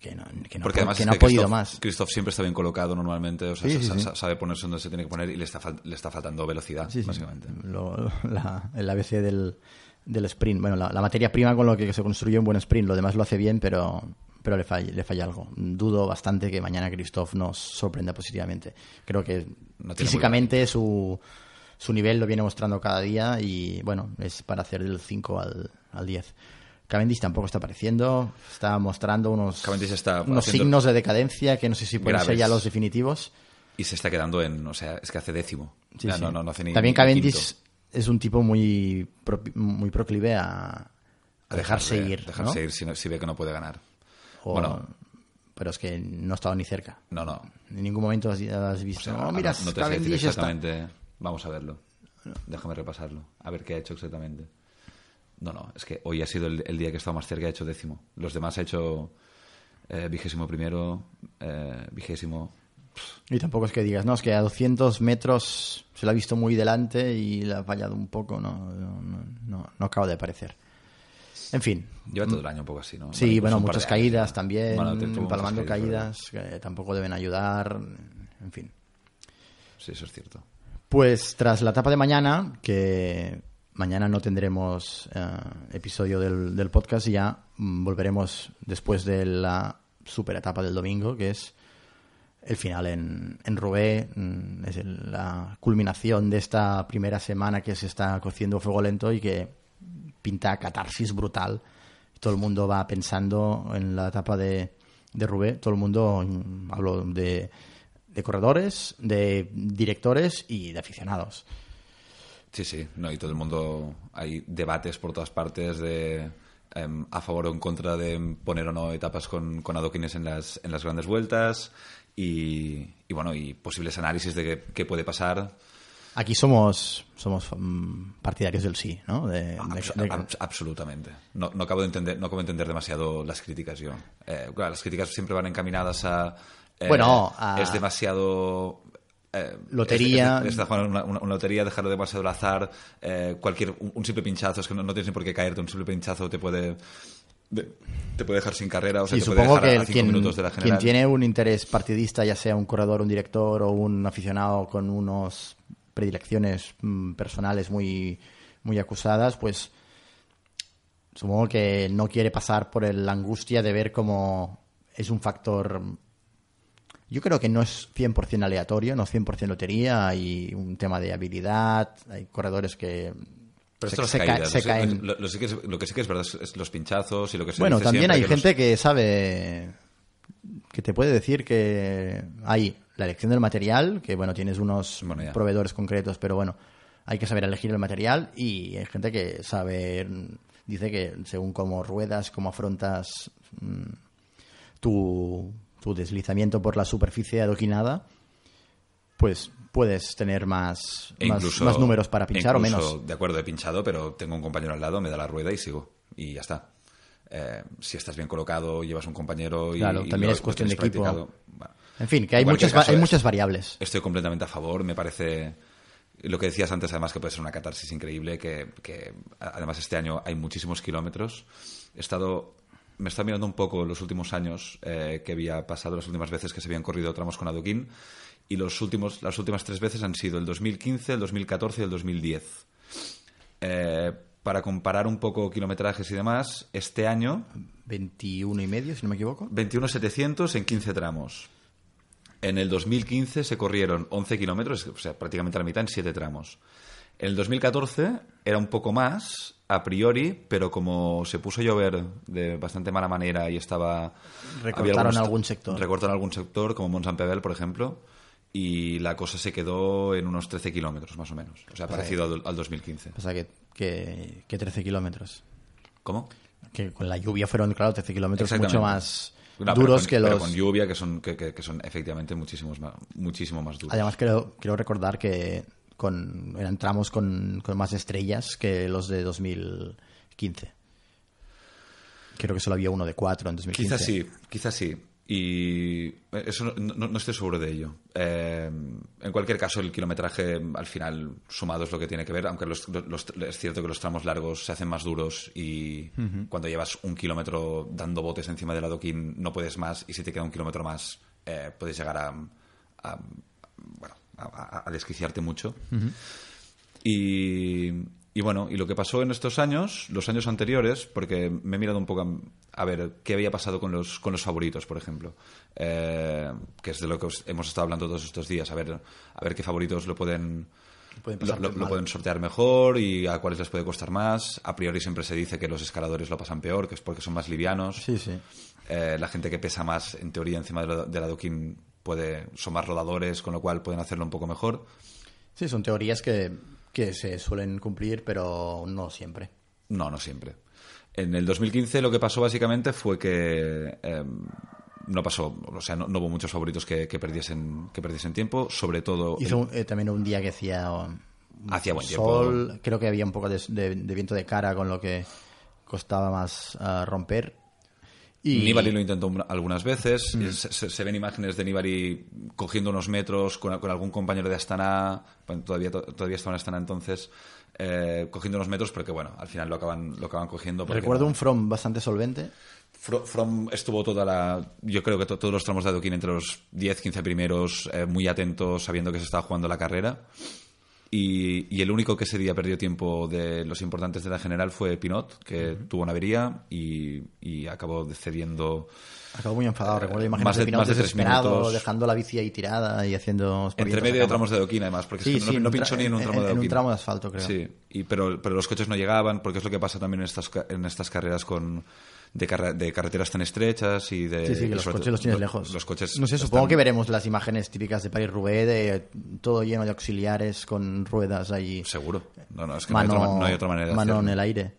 Speaker 1: que no, que no,
Speaker 2: Porque además
Speaker 1: que no ha podido
Speaker 2: Christoph-
Speaker 1: más.
Speaker 2: Christoph siempre está bien colocado normalmente, o sea,
Speaker 1: Sí, sí,
Speaker 2: sa-
Speaker 1: sí.
Speaker 2: sa- sabe ponerse donde se tiene que poner y le está, fal- le está faltando velocidad, básicamente.
Speaker 1: Lo- la- el ABC del, del sprint. Bueno, la, la materia prima con lo que se construye un buen sprint. Lo demás lo hace bien, pero, pero le, falla, le falla algo. Dudo bastante que mañana Christoph nos sorprenda positivamente. Creo que
Speaker 2: No
Speaker 1: físicamente su, su nivel lo viene mostrando cada día y bueno, es para hacer del 5 al, al 10. Cavendish tampoco está apareciendo, está mostrando unos,
Speaker 2: está
Speaker 1: unos signos de decadencia que no sé si pueden ser ya los definitivos.
Speaker 2: Y se está quedando en, o sea, es que hace décimo.
Speaker 1: Sí,
Speaker 2: Ya
Speaker 1: sí.
Speaker 2: No, no, no hace ni
Speaker 1: También Cavendish
Speaker 2: quinto.
Speaker 1: es un tipo muy, muy proclive a, a dejarse ir.
Speaker 2: Dejarse
Speaker 1: ¿no?
Speaker 2: ir si, no- si ve que no puede ganar.
Speaker 1: O-
Speaker 2: Bueno,
Speaker 1: pero es que no ha estado ni cerca.
Speaker 2: no, no.
Speaker 1: En ningún momento has, has visto.
Speaker 2: O sea,
Speaker 1: "Oh, mira,
Speaker 2: no, no te
Speaker 1: Cavendish está".
Speaker 2: exactamente. Vamos a verlo. Déjame repasarlo. A ver qué ha hecho exactamente. No, no. Es que hoy ha sido el, el día que he estado más cerca. Ha hecho décimo. Los demás ha hecho eh, vigésimo primero, eh, vigésimo.
Speaker 1: Y tampoco es que digas, no, es que a 200 metros se lo ha visto muy delante y le ha fallado un poco. No, no, no, acaba de aparecer. En fin.
Speaker 2: Lleva todo el año un poco así, ¿no?
Speaker 1: Sí,
Speaker 2: incluso
Speaker 1: bueno, muchas
Speaker 2: años,
Speaker 1: caídas también,
Speaker 2: Bueno,
Speaker 1: empalmando
Speaker 2: ¿verdad?
Speaker 1: caídas que tampoco deben ayudar. En fin.
Speaker 2: Sí, eso es cierto.
Speaker 1: Pues tras la etapa de mañana, que mañana no tendremos eh, episodio del, del podcast y ya mm, volveremos después de la super etapa del domingo, que es el final en, en Roubaix, mm, es el- la culminación de esta primera semana que se está cociendo fuego lento y que pinta catarsis brutal. Todo el mundo va pensando en la etapa de, de Roubaix, todo el mundo, mm, hablo de, de corredores, de directores y de aficionados.
Speaker 2: Sí, sí, no, y todo el mundo, hay debates por todas partes de em, a favor o en contra de poner o no etapas con, con adoquines en las, en las grandes vueltas y, y bueno, y posibles análisis de qué, qué puede pasar.
Speaker 1: Aquí somos, somos mm, partidarios del sí, ¿no? De- de-
Speaker 2: Abs-
Speaker 1: de-
Speaker 2: abs- absolutamente. No, no acabo de entender, no acabo de entender demasiado las críticas yo. Eh, claro, las críticas siempre van encaminadas a eh,
Speaker 1: Bueno, a-
Speaker 2: es demasiado eh,
Speaker 1: Lotería.
Speaker 2: es- una, una- una lotería, dejarlo demasiado al azar, eh, cualquier un, un simple pinchazo, es que no, no tienes ni por qué caerte, un simple pinchazo te puede de- te puede dejar sin carrera, o sea,
Speaker 1: Sí,
Speaker 2: te puede
Speaker 1: supongo
Speaker 2: dejar
Speaker 1: que
Speaker 2: a
Speaker 1: quien,
Speaker 2: minutos de la
Speaker 1: quien
Speaker 2: general.
Speaker 1: tiene un interés partidista, ya sea un corredor, un director o un aficionado con unos predilecciones mm, personales muy, muy acusadas, pues supongo que no quiere pasar por el- la angustia de ver cómo es un factor... Yo creo que no es 100% aleatorio, no es 100% lotería, hay un tema de habilidad, hay corredores que
Speaker 2: Pero esto
Speaker 1: se
Speaker 2: caídas,
Speaker 1: caen...
Speaker 2: lo- lo sí que es- lo que sí que es verdad es, los pinchazos y lo que se
Speaker 1: Bueno,
Speaker 2: dice
Speaker 1: también hay
Speaker 2: que los-
Speaker 1: gente que sabe que te puede decir que hay la elección del material, que bueno, tienes unos
Speaker 2: Bueno,
Speaker 1: proveedores concretos, pero bueno, hay que saber elegir el material y hay gente que sabe, dice que según cómo ruedas, cómo afrontas mm, tu, tu deslizamiento por la superficie adoquinada, pues puedes tener más,
Speaker 2: E
Speaker 1: más,
Speaker 2: incluso-
Speaker 1: más números para pinchar o
Speaker 2: incluso,
Speaker 1: menos.
Speaker 2: De acuerdo, he pinchado, pero tengo un compañero al lado, me da la rueda y sigo. Y ya está. Eh, si estás bien colocado, llevas un compañero y.
Speaker 1: Claro,
Speaker 2: y
Speaker 1: también
Speaker 2: lo-
Speaker 1: es cuestión de equipo.
Speaker 2: bueno.
Speaker 1: En fin, que hay muchas,
Speaker 2: caso,
Speaker 1: hay
Speaker 2: es-
Speaker 1: muchas variables.
Speaker 2: Estoy completamente a favor, me parece. Lo que decías antes, además, que puede ser una catarsis increíble, que, que, además este año hay muchísimos kilómetros. He estado. Me está mirando un poco los últimos años eh, que había pasado, las últimas veces que se habían corrido tramos con adoquín, y los últimos, las últimas tres veces han sido el 2015, el 2014 y el 2010. Eh, para comparar un poco kilometrajes y demás, este año
Speaker 1: 21 y medio, si no me equivoco.
Speaker 2: 21.700 en 15 tramos. En el 2015 se corrieron 11 kilómetros, o sea, prácticamente la mitad en 7 tramos. En el 2014 era un poco más, a priori, pero como se puso a llover de bastante mala manera y estaba...
Speaker 1: Recortaron
Speaker 2: algunos-
Speaker 1: algún sector.
Speaker 2: Recortaron algún sector, como Mont Saint-Pével, por ejemplo, y la cosa se quedó en unos 13 kilómetros, más o menos. O sea, parecido al, al 2015.
Speaker 1: Pasa que, que, que 13 kilómetros.
Speaker 2: ¿Cómo?
Speaker 1: Que con la lluvia fueron, claro, 13 kilómetros mucho más
Speaker 2: No, pero
Speaker 1: duros
Speaker 2: con-
Speaker 1: que
Speaker 2: pero
Speaker 1: los...
Speaker 2: con lluvia, que son, que, que- que son efectivamente muchísimos más, muchísimo más duros.
Speaker 1: Además, creo, quiero recordar que con, eran tramos con, con más estrellas que los de 2015. Creo que solo había uno de cuatro en 2015.
Speaker 2: Quizás sí, quizás sí. Y eso no, no- no estoy seguro de ello. Eh, en cualquier caso, el kilometraje al final sumado es lo que tiene que ver, aunque los- los- es cierto que los tramos largos se hacen más duros y cuando llevas un kilómetro dando botes encima del adoquín no puedes más y si te queda un kilómetro más eh, puedes llegar a, a- bueno, a, desquiciarte mucho. Y, y bueno, y lo que pasó en estos años, los años anteriores, porque me he mirado un poco a, ver qué había pasado con los, con los favoritos, por ejemplo, eh, que es de lo que os- hemos estado hablando todos estos días, a ver, a ver qué favoritos lo pueden...
Speaker 1: Pueden
Speaker 2: lo, pueden sortear mejor y a cuáles les puede costar más. A priori siempre se dice que los escaladores lo pasan peor, que es porque son más livianos.
Speaker 1: Sí, sí.
Speaker 2: Eh, la gente que pesa más, en teoría, encima del del adoquín puede, son más rodadores, con lo cual pueden hacerlo un poco mejor.
Speaker 1: Sí, son teorías que, que se suelen cumplir, pero no siempre.
Speaker 2: No, no siempre. En el 2015 lo que pasó básicamente fue que eh, no pasó, o sea, no, no hubo muchos favoritos que, que perdiesen, que perdiesen tiempo, sobre todo
Speaker 1: Hizo un- eh, también un día que hacía
Speaker 2: Hacía buen
Speaker 1: sol, creo que había un poco de, de- de viento de cara, con lo que costaba más ah, romper. Y
Speaker 2: Nibali lo intentó un- algunas veces. y Se, se- ven imágenes de Nibali cogiendo unos metros con, con algún compañero de Astana. todavía, to- todavía estaba en Astana entonces. eh, cogiendo unos metros, porque bueno, al final lo acaban, lo acaban cogiendo.
Speaker 1: recuerdo
Speaker 2: no-
Speaker 1: un From bastante solvente.
Speaker 2: Fro- From estuvo toda la. Yo creo que to- todos los tramos de adoquín entre los 10, 15 primeros, eh, muy atentos, sabiendo que se estaba jugando la carrera. Y, y el único que ese día perdió tiempo de los importantes de la general fue Pinot, que tuvo una avería y, y acabó cediendo.
Speaker 1: Acabó muy enfadado. Recuerdo imágenes
Speaker 2: más de-
Speaker 1: de Pinot
Speaker 2: más de
Speaker 1: desesperado,
Speaker 2: minutos.
Speaker 1: dejando la bici ahí tirada y haciendo...
Speaker 2: Entre medio de tramos de adoquín, además, porque es
Speaker 1: Sí,
Speaker 2: que no,
Speaker 1: sí,
Speaker 2: no pinchó ni en un tramo
Speaker 1: en-
Speaker 2: de
Speaker 1: en un tramo de asfalto, creo.
Speaker 2: Sí, y, pero, pero los coches no llegaban, porque es lo que pasa también en estas, en estas carreras con de, carre- de carreteras tan estrechas y de...
Speaker 1: Sí, sí, que los coches los tienes lejos.
Speaker 2: Los coches
Speaker 1: No sé,
Speaker 2: están-
Speaker 1: supongo que veremos las imágenes típicas de París-Roubaix, de todo lleno de auxiliares con ruedas ahí.
Speaker 2: Seguro. No, no, es que
Speaker 1: mano,
Speaker 2: no, hay otra, ma- no hay otra manera de
Speaker 1: mano en el aire.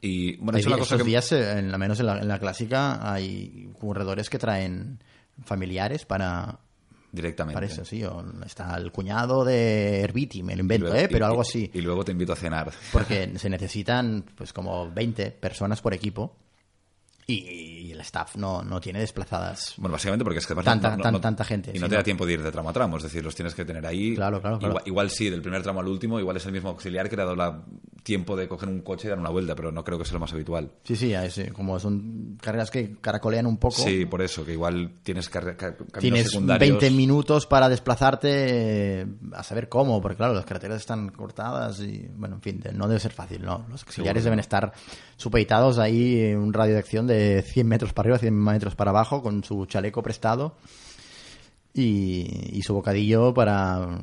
Speaker 2: Y bueno,
Speaker 1: Hay
Speaker 2: es cosa
Speaker 1: estos
Speaker 2: que...
Speaker 1: días, eh, en, al menos en la, en la clásica, hay corredores que traen familiares para,
Speaker 2: Directamente.
Speaker 1: para eso, sí. o está el cuñado de Herbiti, me lo invento,
Speaker 2: luego-
Speaker 1: ¿eh? pero
Speaker 2: y-
Speaker 1: algo así.
Speaker 2: Y luego te invito a cenar.
Speaker 1: Porque se necesitan pues como 20 personas por equipo y, el staff no, no tiene desplazadas.
Speaker 2: Bueno, básicamente porque es que
Speaker 1: Tanta- tan- tanta gente,
Speaker 2: Y no
Speaker 1: sí,
Speaker 2: te da
Speaker 1: ¿no?
Speaker 2: tiempo de ir de tramo a tramo, es decir, los tienes que tener ahí.
Speaker 1: Claro, claro, claro.
Speaker 2: Igual, igual sí, del primer tramo al último, igual es el mismo auxiliar que le ha dado la tiempo de coger un coche y dar una vuelta, pero no creo que sea lo más habitual.
Speaker 1: Sí, sí, es, eh, como son carreras que caracolean un poco.
Speaker 2: Sí, por eso, que igual tienes carre- ca- caminos
Speaker 1: Tienes
Speaker 2: secundarios.
Speaker 1: 20 minutos para desplazarte eh, a saber cómo, porque claro, las carreteras están cortadas y, bueno, en fin, no debe ser fácil, ¿no? Los auxiliares
Speaker 2: Seguro
Speaker 1: deben
Speaker 2: no.
Speaker 1: estar supeditados ahí en un radio de acción de 100 metros para arriba, 100 metros para abajo, con su chaleco prestado y, y su bocadillo para,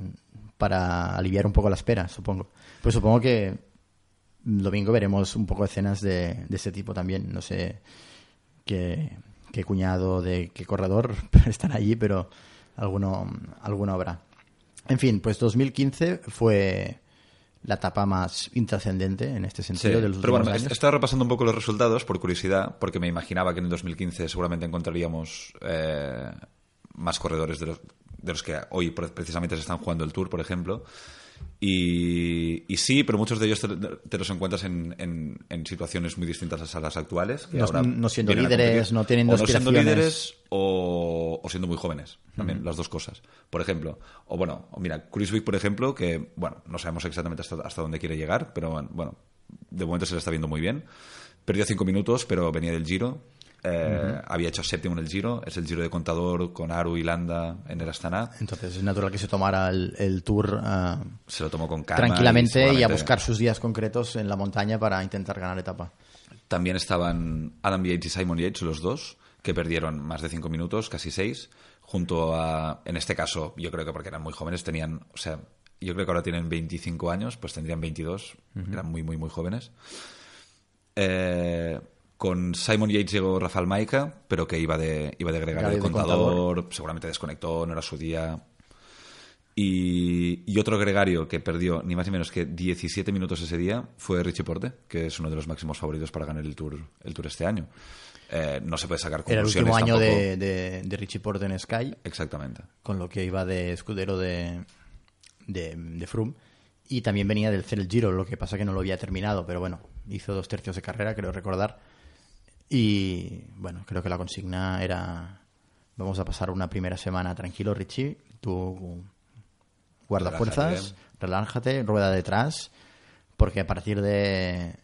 Speaker 1: para aliviar un poco la espera, supongo. Pues supongo que domingo veremos un poco escenas de, de ese tipo también, no sé qué, qué cuñado de qué corredor están allí, pero alguno, alguno habrá. En fin, pues 2015 fue la etapa más intrascendente en este
Speaker 2: Sí,
Speaker 1: sentido de los
Speaker 2: pero bueno,
Speaker 1: años.
Speaker 2: estaba repasando un poco los resultados por curiosidad, porque me imaginaba que en el 2015 seguramente encontraríamos eh, más corredores de los, de los que hoy pre- precisamente se están jugando el Tour, por ejemplo. Y, y sí, pero muchos de ellos te, te los encuentras en, en- en situaciones muy distintas a las actuales. que
Speaker 1: No-
Speaker 2: ahora
Speaker 1: no siendo líderes, no teniendo
Speaker 2: o no siendo líderes o, o siendo muy jóvenes, también, las dos cosas. Por ejemplo, o bueno, mira, Cruisewick, por ejemplo, que, bueno, no sabemos exactamente hasta, hasta dónde quiere llegar, pero bueno, de momento se le está viendo muy bien. Perdió cinco minutos, pero venía del Giro. Eh, Había hecho séptimo en el Giro. Es el Giro de Contador con Aru y Landa en el Astana.
Speaker 1: Entonces es natural que se tomara el, el tour ah,
Speaker 2: Se lo tomó con calma.
Speaker 1: tranquilamente y, a buscar sus días concretos en la montaña para intentar ganar etapa.
Speaker 2: También estaban Adam Yates y Simon Yates, los dos, que perdieron más de cinco minutos, casi seis, junto a, en este caso, yo creo que porque eran muy jóvenes, tenían, o sea, yo creo que ahora tienen 25 años, pues tendrían 22, eran muy, muy, muy jóvenes. Eh, con Simon Yates llegó Rafael Maica, pero que iba de, iba de gregario de
Speaker 1: Gregario de
Speaker 2: contador, seguramente desconectó, no era su día. Y, y otro gregario que perdió ni más ni menos que 17 minutos ese día fue Richie Porte, que es uno de los máximos favoritos para ganar el Tour, el tour este año. Eh, no se puede sacar
Speaker 1: Era el
Speaker 2: conclusiones
Speaker 1: último año de, de, de Richie Porte en Sky,
Speaker 2: Exactamente.
Speaker 1: con lo que iba de escudero de, de, de Froome. Y también venía del hacer el Giro, lo que pasa que no lo había terminado, pero bueno, hizo dos tercios de carrera, creo recordar. Y bueno, creo que la consigna era: vamos a pasar una primera semana tranquilo, Richie. Tú guarda
Speaker 2: Relájate
Speaker 1: fuerzas, relájate, rueda detrás, porque a partir de,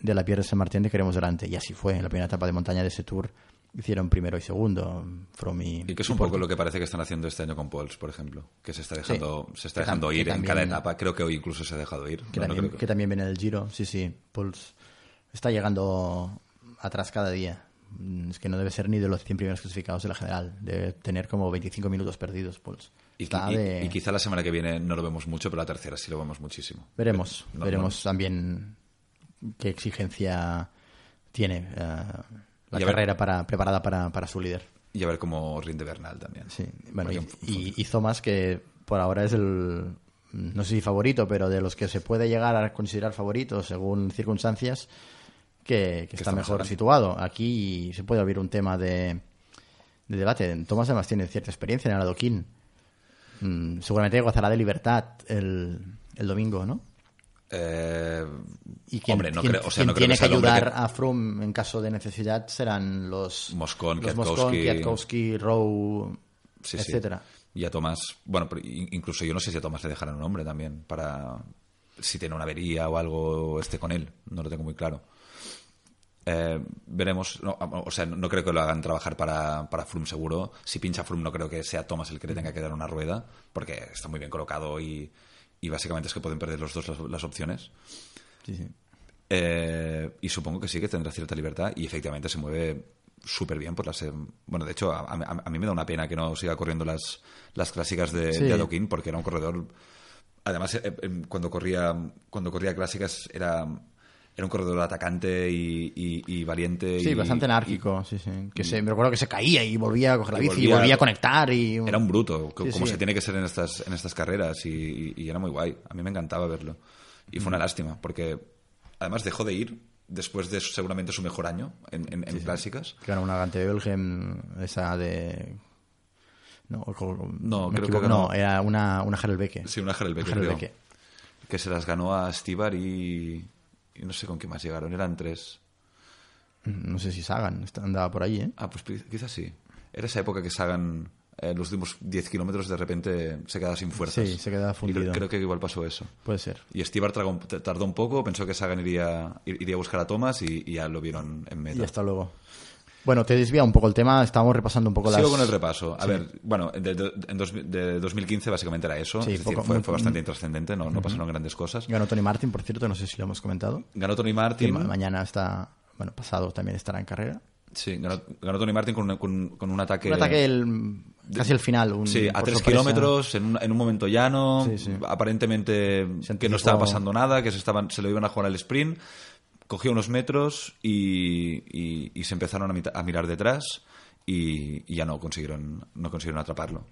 Speaker 1: de la Pierre de San Martín te queremos delante. Y así fue, en la primera etapa de montaña de ese tour hicieron primero y segundo, From y,
Speaker 2: Y que es un poco lo que parece que están haciendo este año con Pauls, por ejemplo, que se está dejando, se está dejando ir en cada etapa. Creo que hoy incluso se ha dejado ir.
Speaker 1: Que,
Speaker 2: No, no
Speaker 1: también,
Speaker 2: creo
Speaker 1: que también viene del Giro, sí, sí. Puls está llegando atrás cada día. Mm, Es que no debe ser ni de los 100 primeros clasificados de la general. Debe tener como 25 minutos perdidos, Pauls.
Speaker 2: Y, y-
Speaker 1: de-
Speaker 2: y quizá la semana que viene no lo vemos mucho, pero la tercera sí lo vemos muchísimo.
Speaker 1: Veremos,
Speaker 2: No,
Speaker 1: veremos también qué exigencia tiene eh, la
Speaker 2: Y a ver-
Speaker 1: carrera para, preparada para, para su líder.
Speaker 2: Y a ver cómo rinde Bernal también.
Speaker 1: Sí, bueno, y,
Speaker 2: Porque-
Speaker 1: y, y Thomas, que por ahora es el, no sé si favorito, pero de los que se puede llegar a considerar favorito según circunstancias, que, que está mejor situado. Aquí se puede abrir un tema de, de debate. Thomas además tiene cierta experiencia en el adoquín. Mm, seguramente gozará de libertad el, el domingo, ¿no?
Speaker 2: Eh,
Speaker 1: Y quien,
Speaker 2: hombre, no
Speaker 1: quien-
Speaker 2: creo, o sea,
Speaker 1: quien
Speaker 2: no creo
Speaker 1: tiene
Speaker 2: que
Speaker 1: ayudar
Speaker 2: que-
Speaker 1: a Froome en caso de necesidad serán los
Speaker 2: Moscón,
Speaker 1: los
Speaker 2: Kwiatkowski.
Speaker 1: Kwiatkowski, Rowe,
Speaker 2: Sí, sí.
Speaker 1: etcétera.
Speaker 2: Y a Tomás, bueno, incluso yo no sé si a Tomás le dejarán un hombre también para si tiene una avería o algo esté con él, no lo tengo muy claro. Eh, veremos, no, o sea, no creo que lo hagan trabajar para, para Froome seguro. Si pincha Froome no creo que sea Tomás el que le tenga que dar una rueda, porque está muy bien colocado y, y básicamente es que pueden perder los dos las, las opciones.
Speaker 1: Sí, sí.
Speaker 2: Eh, y supongo que sí que tendrá cierta libertad y efectivamente se mueve súper bien por las... eh, Bueno, de hecho, a, a- a mí me da una pena que no siga corriendo las, las clásicas de,
Speaker 1: Sí.
Speaker 2: de Adoquín porque era un corredor... Además, eh, eh, cuando corría cuando corría clásicas era, era un corredor atacante y, y- y valiente.
Speaker 1: Sí,
Speaker 2: y-
Speaker 1: bastante anárquico, sí, sí. Que se, me recuerdo que se caía y volvía a coger la bici y
Speaker 2: volvía-
Speaker 1: volvía a conectar y...
Speaker 2: era un bruto,
Speaker 1: Sí,
Speaker 2: como
Speaker 1: sí.
Speaker 2: se tiene que ser en estas, en estas carreras y, era muy guay. A mí me encantaba verlo. Y
Speaker 1: Mm.
Speaker 2: fue una lástima porque además dejó de ir después de seguramente su mejor año en, en- en clásicas.
Speaker 1: Era una Gante Belgem, esa de... No,
Speaker 2: No, creo que
Speaker 1: equivoco. no, era una, una Harelbeke.
Speaker 2: Sí, una Harelbeke, creo. Que se las ganó a Stibar y, y no sé con qué más llegaron. Eran tres.
Speaker 1: No sé si Sagan andaba por ahí, ¿eh?
Speaker 2: Ah, pues quizás sí. Era esa época que Sagan en los últimos 10 kilómetros de repente se quedaba sin fuerzas.
Speaker 1: Sí, se quedaba
Speaker 2: Y
Speaker 1: fundido.
Speaker 2: creo, creo que igual pasó eso.
Speaker 1: Puede ser.
Speaker 2: Y tragó- tardó un poco, pensó que Sagan iría, iría a buscar a Thomas y, y ya lo vieron en meta.
Speaker 1: Y hasta luego. Bueno, te desvía un poco el tema, estábamos repasando un poco
Speaker 2: Sigo
Speaker 1: las...
Speaker 2: con el repaso. A
Speaker 1: Sí.
Speaker 2: ver, bueno, de, de- de 2015 básicamente era eso.
Speaker 1: Sí,
Speaker 2: es decir,
Speaker 1: poco-
Speaker 2: fue,
Speaker 1: muy-
Speaker 2: fue bastante intrascendente, no, no pasaron grandes cosas.
Speaker 1: Ganó Tony Martin, por cierto, no sé si lo hemos comentado.
Speaker 2: Ganó Tony Martin.
Speaker 1: ma- mañana está... Bueno, pasado también estará en carrera.
Speaker 2: Sí, ganó, ganó Tony Martin con, un- con- con un ataque.
Speaker 1: Un ataque el, casi al final. Un,
Speaker 2: Sí, a tres
Speaker 1: sorpresa.
Speaker 2: kilómetros, en un, en un momento llano,
Speaker 1: Sí, sí.
Speaker 2: aparentemente que no estaba pasando nada, que se, estaban, se lo iban a jugar al sprint, cogió unos metros y, y- y se empezaron a, mirar detrás y, y ya no consiguieron, no consiguieron atraparlo.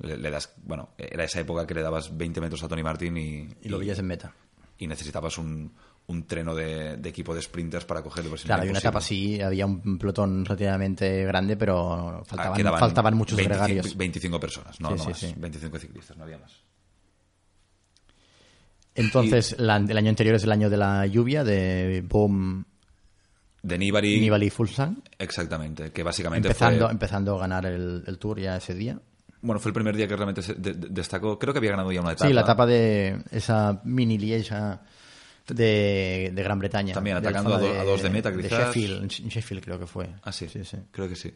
Speaker 2: Le, le das, bueno, era esa época que le dabas 20 metros a Tony Martin y,
Speaker 1: Y lo veías en meta.
Speaker 2: y necesitabas un, un treno de, de equipo de sprinters para cogerlo. pues,
Speaker 1: Claro, hay una etapa así, había un pelotón relativamente grande, pero
Speaker 2: Ah,
Speaker 1: faltaban, muchos
Speaker 2: 25
Speaker 1: gregarios.
Speaker 2: 25 personas, no,
Speaker 1: Sí,
Speaker 2: no
Speaker 1: sí,
Speaker 2: más.
Speaker 1: sí.
Speaker 2: 25 ciclistas, no había más.
Speaker 1: Entonces, la- el año anterior es el año de la lluvia, de Boom,
Speaker 2: De Nibali,
Speaker 1: Nibali y Fulsan,
Speaker 2: exactamente, que básicamente
Speaker 1: empezando,
Speaker 2: fue,
Speaker 1: empezando a ganar el, el Tour ya ese día.
Speaker 2: bueno, fue el primer día que realmente se de- de- destacó. Creo que había ganado ya una etapa.
Speaker 1: Sí, la etapa de esa mini Lieja de, de Gran Bretaña.
Speaker 2: También atacando a do- a dos de meta,
Speaker 1: De
Speaker 2: quizás.
Speaker 1: Sheffield, en Sheffield creo que fue.
Speaker 2: Ah, sí,
Speaker 1: sí, sí.
Speaker 2: creo que sí.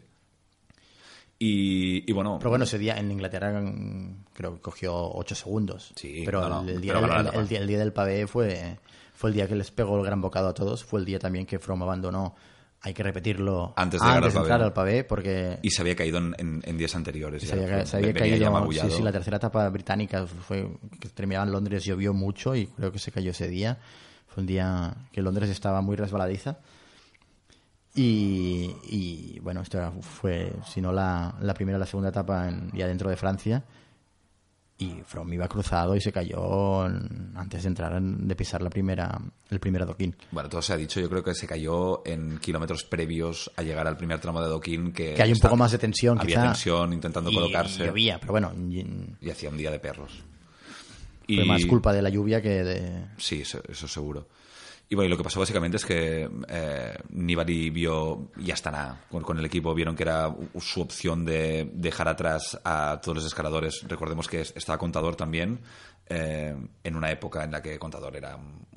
Speaker 2: Y, y bueno,
Speaker 1: Pero bueno, ese día en Inglaterra mm, creo que cogió 8 segundos.
Speaker 2: Sí,
Speaker 1: pero
Speaker 2: no, no,
Speaker 1: el, día
Speaker 2: pero
Speaker 1: el- día, el día del pavé fue, fue el día que les pegó el gran bocado a todos. Fue el día también que Froome abandonó. Hay que repetirlo
Speaker 2: Antes de llegar al pavé.
Speaker 1: entrar al pavé porque
Speaker 2: y se había caído en, en- en días anteriores.
Speaker 1: se había, se había caído. Sí, sí, la tercera etapa británica fue que terminaba en Londres, llovió mucho y creo que se cayó ese día. Fue un día que Londres estaba muy resbaladiza. Y, y, bueno, esto fue, si no la, la primera o la segunda etapa en- ya dentro de Francia. Y Froome iba cruzado y se cayó en- antes de entrar, en- de pisar la primera, el primer adoquín.
Speaker 2: Bueno, todo se ha dicho. Yo creo que se cayó en kilómetros previos a llegar al primer tramo de Adoquín. Que,
Speaker 1: Que hay un poco más de tensión,
Speaker 2: Había
Speaker 1: quizá.
Speaker 2: tensión intentando
Speaker 1: Y-
Speaker 2: colocarse.
Speaker 1: y llovía, pero bueno, y-
Speaker 2: y hacía un día de perros.
Speaker 1: fue más culpa de la lluvia que de,
Speaker 2: Sí, eso, eso seguro. Y bueno, lo que pasó básicamente es que eh, Nibali vio, y nada, con, con el equipo, vieron que era su opción de dejar atrás a todos los escaladores. Recordemos que es- estaba Contador también, eh, en una época en la que Contador era un,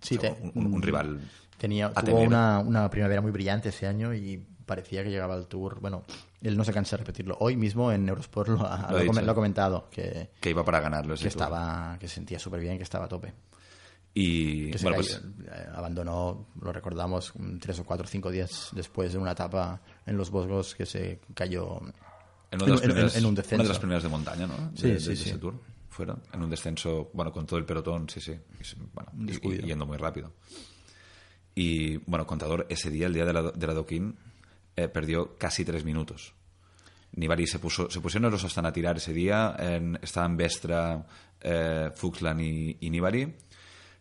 Speaker 1: Sí,
Speaker 2: o sea,
Speaker 1: te-
Speaker 2: un- un- un rival.
Speaker 1: Tenía,
Speaker 2: a
Speaker 1: tuvo una, una primavera muy brillante ese año y parecía que llegaba al Tour. Bueno, él no se cansa de repetirlo. Hoy mismo en Eurosport lo ha,
Speaker 2: Lo ha
Speaker 1: lo ha
Speaker 2: dicho.
Speaker 1: come- lo ha comentado, que,
Speaker 2: que iba para ganarlo ese
Speaker 1: que
Speaker 2: Tour.
Speaker 1: estaba que se sentía súper bien, que estaba a tope.
Speaker 2: Y
Speaker 1: Que
Speaker 2: bueno, pues
Speaker 1: eh, abandonó, lo recordamos, tres o cuatro o cinco días después de una etapa en los Vosgos que se cayó
Speaker 2: en, una de las
Speaker 1: en- en-
Speaker 2: primeras,
Speaker 1: en un
Speaker 2: una de
Speaker 1: descenso.
Speaker 2: las primeras de montaña, ¿no?
Speaker 1: Sí,
Speaker 2: de,
Speaker 1: sí,
Speaker 2: de
Speaker 1: sí.
Speaker 2: ese tour. Fueron en un descenso, bueno, con todo el pelotón, sí, sí. Bueno, y- yendo muy rápido. Y bueno, Contador ese día, el día de la, de la Doquín, eh, perdió casi tres minutos. Nibali se, puso, se pusieron los Astana a tirar ese día. En, estaban Vestra, eh, Fuxland y, y Nibali.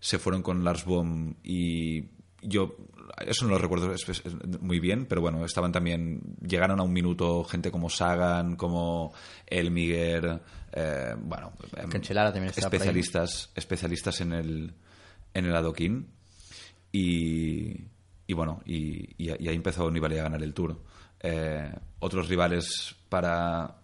Speaker 2: Se fueron con Lars Bohm y yo, eso no lo recuerdo muy bien, pero bueno, estaban también, llegaron a un minuto gente como Sagan, como Elmiger, eh, bueno, em,
Speaker 1: también
Speaker 2: especialistas, especialistas en el, en el adoquín. Y, y bueno, y, y- y ahí empezó Nibali a ganar el Tour. Eh, otros rivales para,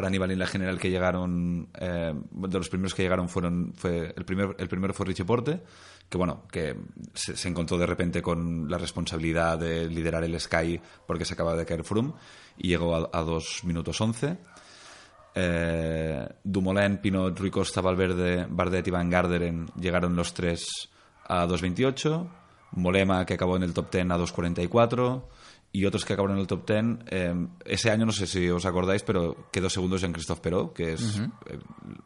Speaker 2: para Nibali en la general que llegaron, eh, de los primeros que llegaron fueron, fue, el, primer, el primero fue Richie Porte, que bueno, que se, se encontró de repente con la responsabilidad de liderar el Sky porque se acaba de caer Froome y llegó a, a 2 minutos 11. Eh, Dumoulin, Pinot, Rui Costa, Valverde, Bardet y Van Garderen llegaron los tres a 2.28. Molema, que acabó en el top 10 a 2.44. Y otros que acabaron en el top 10. eh, ese año, no sé si os acordáis, pero quedó segundos Jean-Christophe Perot, que es, eh,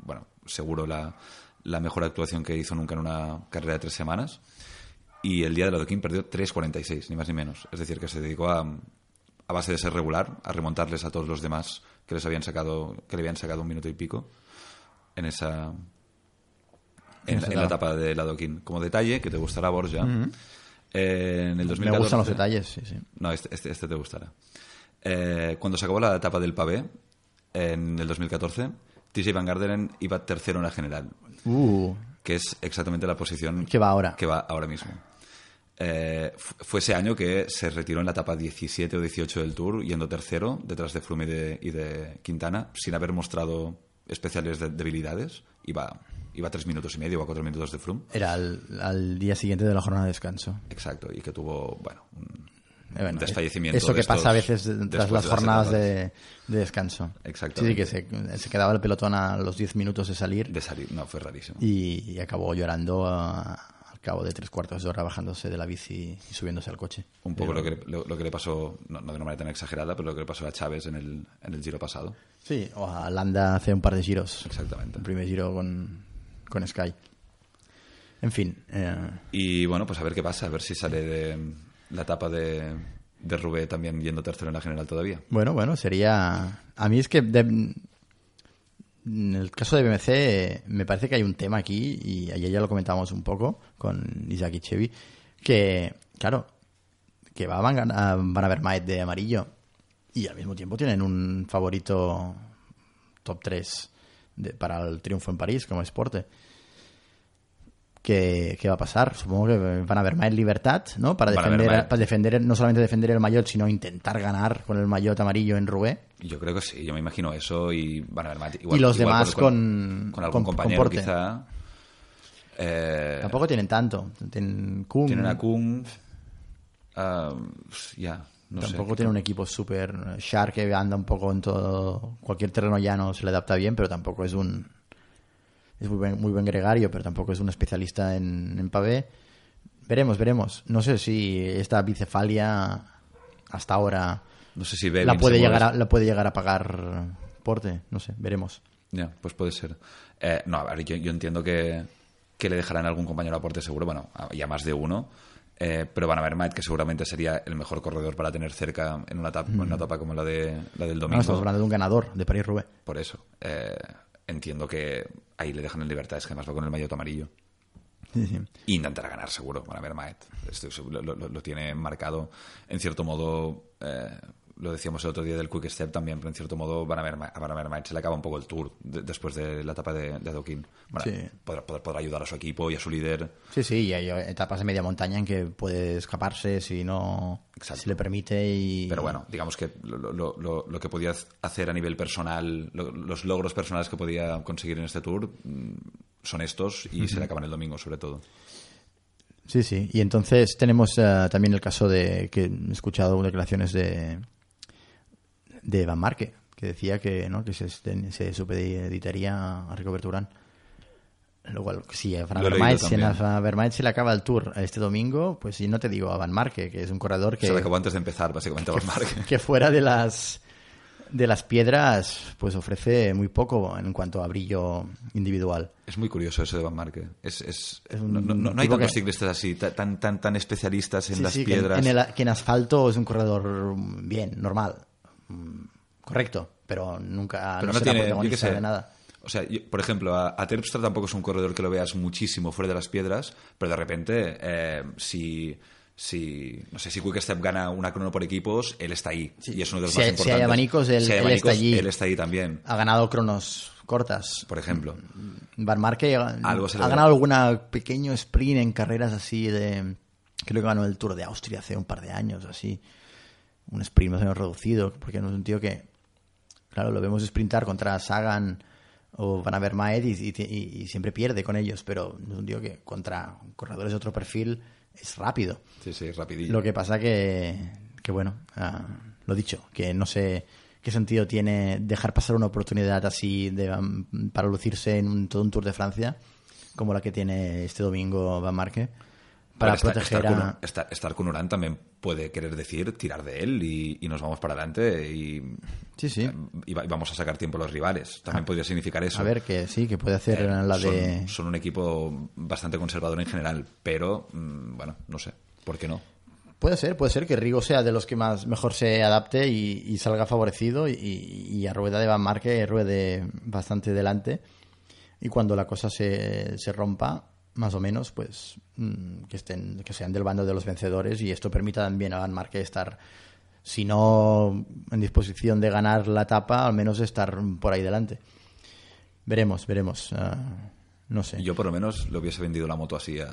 Speaker 2: bueno, seguro la, la mejor actuación que hizo nunca en una carrera de tres semanas. Y el día de la Doquín perdió 3.46, ni más ni menos. Es decir, que se dedicó a, a base de ser regular, a remontarles a todos los demás que les habían sacado, que le habían sacado un minuto y pico en esa en,
Speaker 1: esa
Speaker 2: en la
Speaker 1: etapa.
Speaker 2: de la Doquín. Como detalle, que te gustará Borja, eh, en el 2014...
Speaker 1: Me gustan los detalles, sí, sí.
Speaker 2: No, este, este, este te gustará. Eh, cuando se acabó la etapa del pavé, en el 2014, TJ Van Garderen iba tercero en la general,
Speaker 1: Uh,
Speaker 2: que es exactamente la posición
Speaker 1: ¿Qué va ahora?
Speaker 2: que va ahora mismo. Eh, fu- fue ese año que se retiró en la etapa 17 o 18 del Tour, yendo tercero detrás de Froome y de, y de Quintana, sin haber mostrado especiales de- debilidades. Iba, iba tres minutos y medio o a cuatro minutos de Froome.
Speaker 1: Era al, al día siguiente de la jornada de descanso.
Speaker 2: Exacto, y que tuvo, bueno, un
Speaker 1: Eh, bueno,
Speaker 2: desfallecimiento.
Speaker 1: Eso
Speaker 2: de
Speaker 1: que pasa a veces tras las
Speaker 2: de
Speaker 1: jornadas de, de descanso.
Speaker 2: Exactamente.
Speaker 1: Sí, sí, que se, se quedaba el pelotón a los 10 minutos de salir
Speaker 2: De salir, no, fue rarísimo.
Speaker 1: y, y acabó llorando a- al cabo de tres cuartos de hora bajándose de la bici y subiéndose al coche.
Speaker 2: Un poco lo, que, lo, lo que le pasó, no, no de una manera tan exagerada, pero lo que le pasó a Chávez en el, en el giro pasado.
Speaker 1: Sí, o a Landa hace un par de giros.
Speaker 2: Exactamente.
Speaker 1: El primer giro con, con Sky. En fin, eh,
Speaker 2: Y bueno, pues a ver qué pasa, a ver si sale de la etapa de, de Rubé también yendo tercero en la general todavía.
Speaker 1: Bueno, bueno, sería... A mí es que de- en el caso de BMC eh, me parece que hay un tema aquí, y ayer ya lo comentábamos un poco con Isaac y Chevy, que, claro, que va Van, a- van a ver Maet de amarillo y al mismo tiempo tienen un favorito top 3 de- para el triunfo en París como Esporte. ¿Qué, qué va a pasar? Supongo que van a ver Maet libertad, ¿no? Para
Speaker 2: Van
Speaker 1: defender, para defender, no solamente defender el maillot, sino intentar ganar con el maillot amarillo en Roubaix.
Speaker 2: Yo creo que sí, yo me imagino eso y van a ver más. Igual,
Speaker 1: Y los
Speaker 2: igual
Speaker 1: demás con-
Speaker 2: con algún
Speaker 1: con-
Speaker 2: compañero quizá. Eh,
Speaker 1: Tampoco tienen tanto. Tienen Kung,
Speaker 2: tienen a Kung. ah, ya, no
Speaker 1: tampoco
Speaker 2: sé.
Speaker 1: tiene un equipo súper Shark que anda un poco en todo cualquier terreno llano se le adapta bien pero tampoco es un es muy buen, muy buen gregario pero tampoco es un especialista en, en pavé veremos veremos. No sé si esta bicefalia hasta ahora
Speaker 2: No sé si
Speaker 1: la puede llegar a, la puede llegar a pagar porte. No sé veremos.
Speaker 2: Ya, pues puede ser. Eh, no, a ver, yo, yo entiendo que, que le dejarán algún compañero aporte seguro, bueno, a- ya más de uno, eh, pero van a ver Matt, que seguramente sería el mejor corredor para tener cerca en una etapa, en una etapa como la, de, la del
Speaker 1: No,
Speaker 2: domingo.
Speaker 1: estamos hablando de un ganador de París Roubaix
Speaker 2: Por eso, eh, entiendo que ahí le dejan en libertad, es que además va con el maillot amarillo.
Speaker 1: sí, sí.
Speaker 2: Y intentará ganar seguro, van a ver Maet. Esto es- lo, lo- lo tiene marcado, en cierto modo, eh, lo decíamos el otro día del Quick Step también, pero en cierto modo van a ver, Ma- van a ver Maet. Se le acaba un poco el tour de- después de la etapa de, de Adoquín. Bueno,
Speaker 1: Sí.
Speaker 2: podrá, ayudar a su equipo y a su líder.
Speaker 1: Sí, sí, y hay etapas de media montaña en que puede escaparse si no
Speaker 2: Exacto.
Speaker 1: si le permite y
Speaker 2: Pero bueno, digamos que lo, lo- lo- lo que podía hacer a nivel personal, lo- los logros personales que podía conseguir en este tour mm, son estos y se le acaban el domingo sobre todo.
Speaker 1: Sí, sí. Y entonces tenemos eh, también el caso de que he escuchado declaraciones de de Van Marke, que decía que no que se, se supeditaría a Rico Berturán. Luego, si a Van
Speaker 2: Lo
Speaker 1: Avermaet, si a Avermaet se le acaba el tour este domingo, pues si no te digo a Van Marke, que es un corredor que,
Speaker 2: Se le acabó antes de empezar, básicamente, a Van
Speaker 1: que fuera de las de las piedras, pues ofrece muy poco en cuanto a brillo individual.
Speaker 2: Es muy curioso eso de Van Marke. Es, es,
Speaker 1: Es un
Speaker 2: no, no- no hay tantos
Speaker 1: que-
Speaker 2: ciclistas así, ta- tan, tan, tan especialistas en
Speaker 1: Sí,
Speaker 2: las
Speaker 1: sí, que en-
Speaker 2: piedras.
Speaker 1: En, el- que en asfalto es un corredor bien, normal, correcto, pero nunca
Speaker 2: Pero
Speaker 1: no será
Speaker 2: tiene,
Speaker 1: protagonista de nada.
Speaker 2: O sea, yo- por ejemplo, a, a Terpstra tampoco es un corredor que lo veas muchísimo fuera de las piedras, pero de repente, eh, si, si, no sé, si Quickstep gana una crono por equipos, él está ahí. Y es uno de los
Speaker 1: Si
Speaker 2: más
Speaker 1: hay- si hay
Speaker 2: importantes.
Speaker 1: abanicos, él-
Speaker 2: Si hay
Speaker 1: él está allí.
Speaker 2: Él está ahí también,
Speaker 1: Ha ganado cronos cortas.
Speaker 2: por ejemplo.
Speaker 1: Van Marke ha,
Speaker 2: Algo
Speaker 1: ha ganado alguna pequeño sprint en carreras así de... Creo que ganó el Tour de Austria hace un par de años, así. Un sprint más o menos reducido, porque no es un tío que... Claro, lo vemos sprintar contra Sagan o Van Avermaet y, y- y- siempre pierde con ellos, pero no es un tío que contra corredores de otro perfil es rápido.
Speaker 2: Sí, sí, rapidillo.
Speaker 1: Lo que pasa que, que bueno, ah, lo dicho, que no sé qué sentido tiene dejar pasar una oportunidad así de, um, para lucirse en un- todo un Tour de Francia, como la que tiene este domingo Van Marke, para
Speaker 2: estar-
Speaker 1: proteger
Speaker 2: estar,
Speaker 1: a...
Speaker 2: con, estar- estar con Urán también puede querer decir tirar de él y, y nos vamos para adelante y,
Speaker 1: Sí, sí.
Speaker 2: y va- y vamos a sacar tiempo a los rivales. También podría significar eso.
Speaker 1: A ver, que sí, que puede hacer
Speaker 2: Eh,
Speaker 1: la
Speaker 2: son,
Speaker 1: de...
Speaker 2: son un equipo bastante conservador en general, pero mm, bueno, no sé, ¿por qué no?
Speaker 1: Puede ser, puede ser que Rigo sea de los que más mejor se adapte y, y salga favorecido y, y a rueda de Van Marke ruede bastante delante y cuando la cosa se, se rompa más o menos pues mm, que estén que sean del bando de los vencedores y esto permita también a Van Marke estar si no en disposición de ganar la etapa al menos estar por ahí delante veremos veremos ah, no sé
Speaker 2: Yo por lo menos le hubiese vendido la moto así a,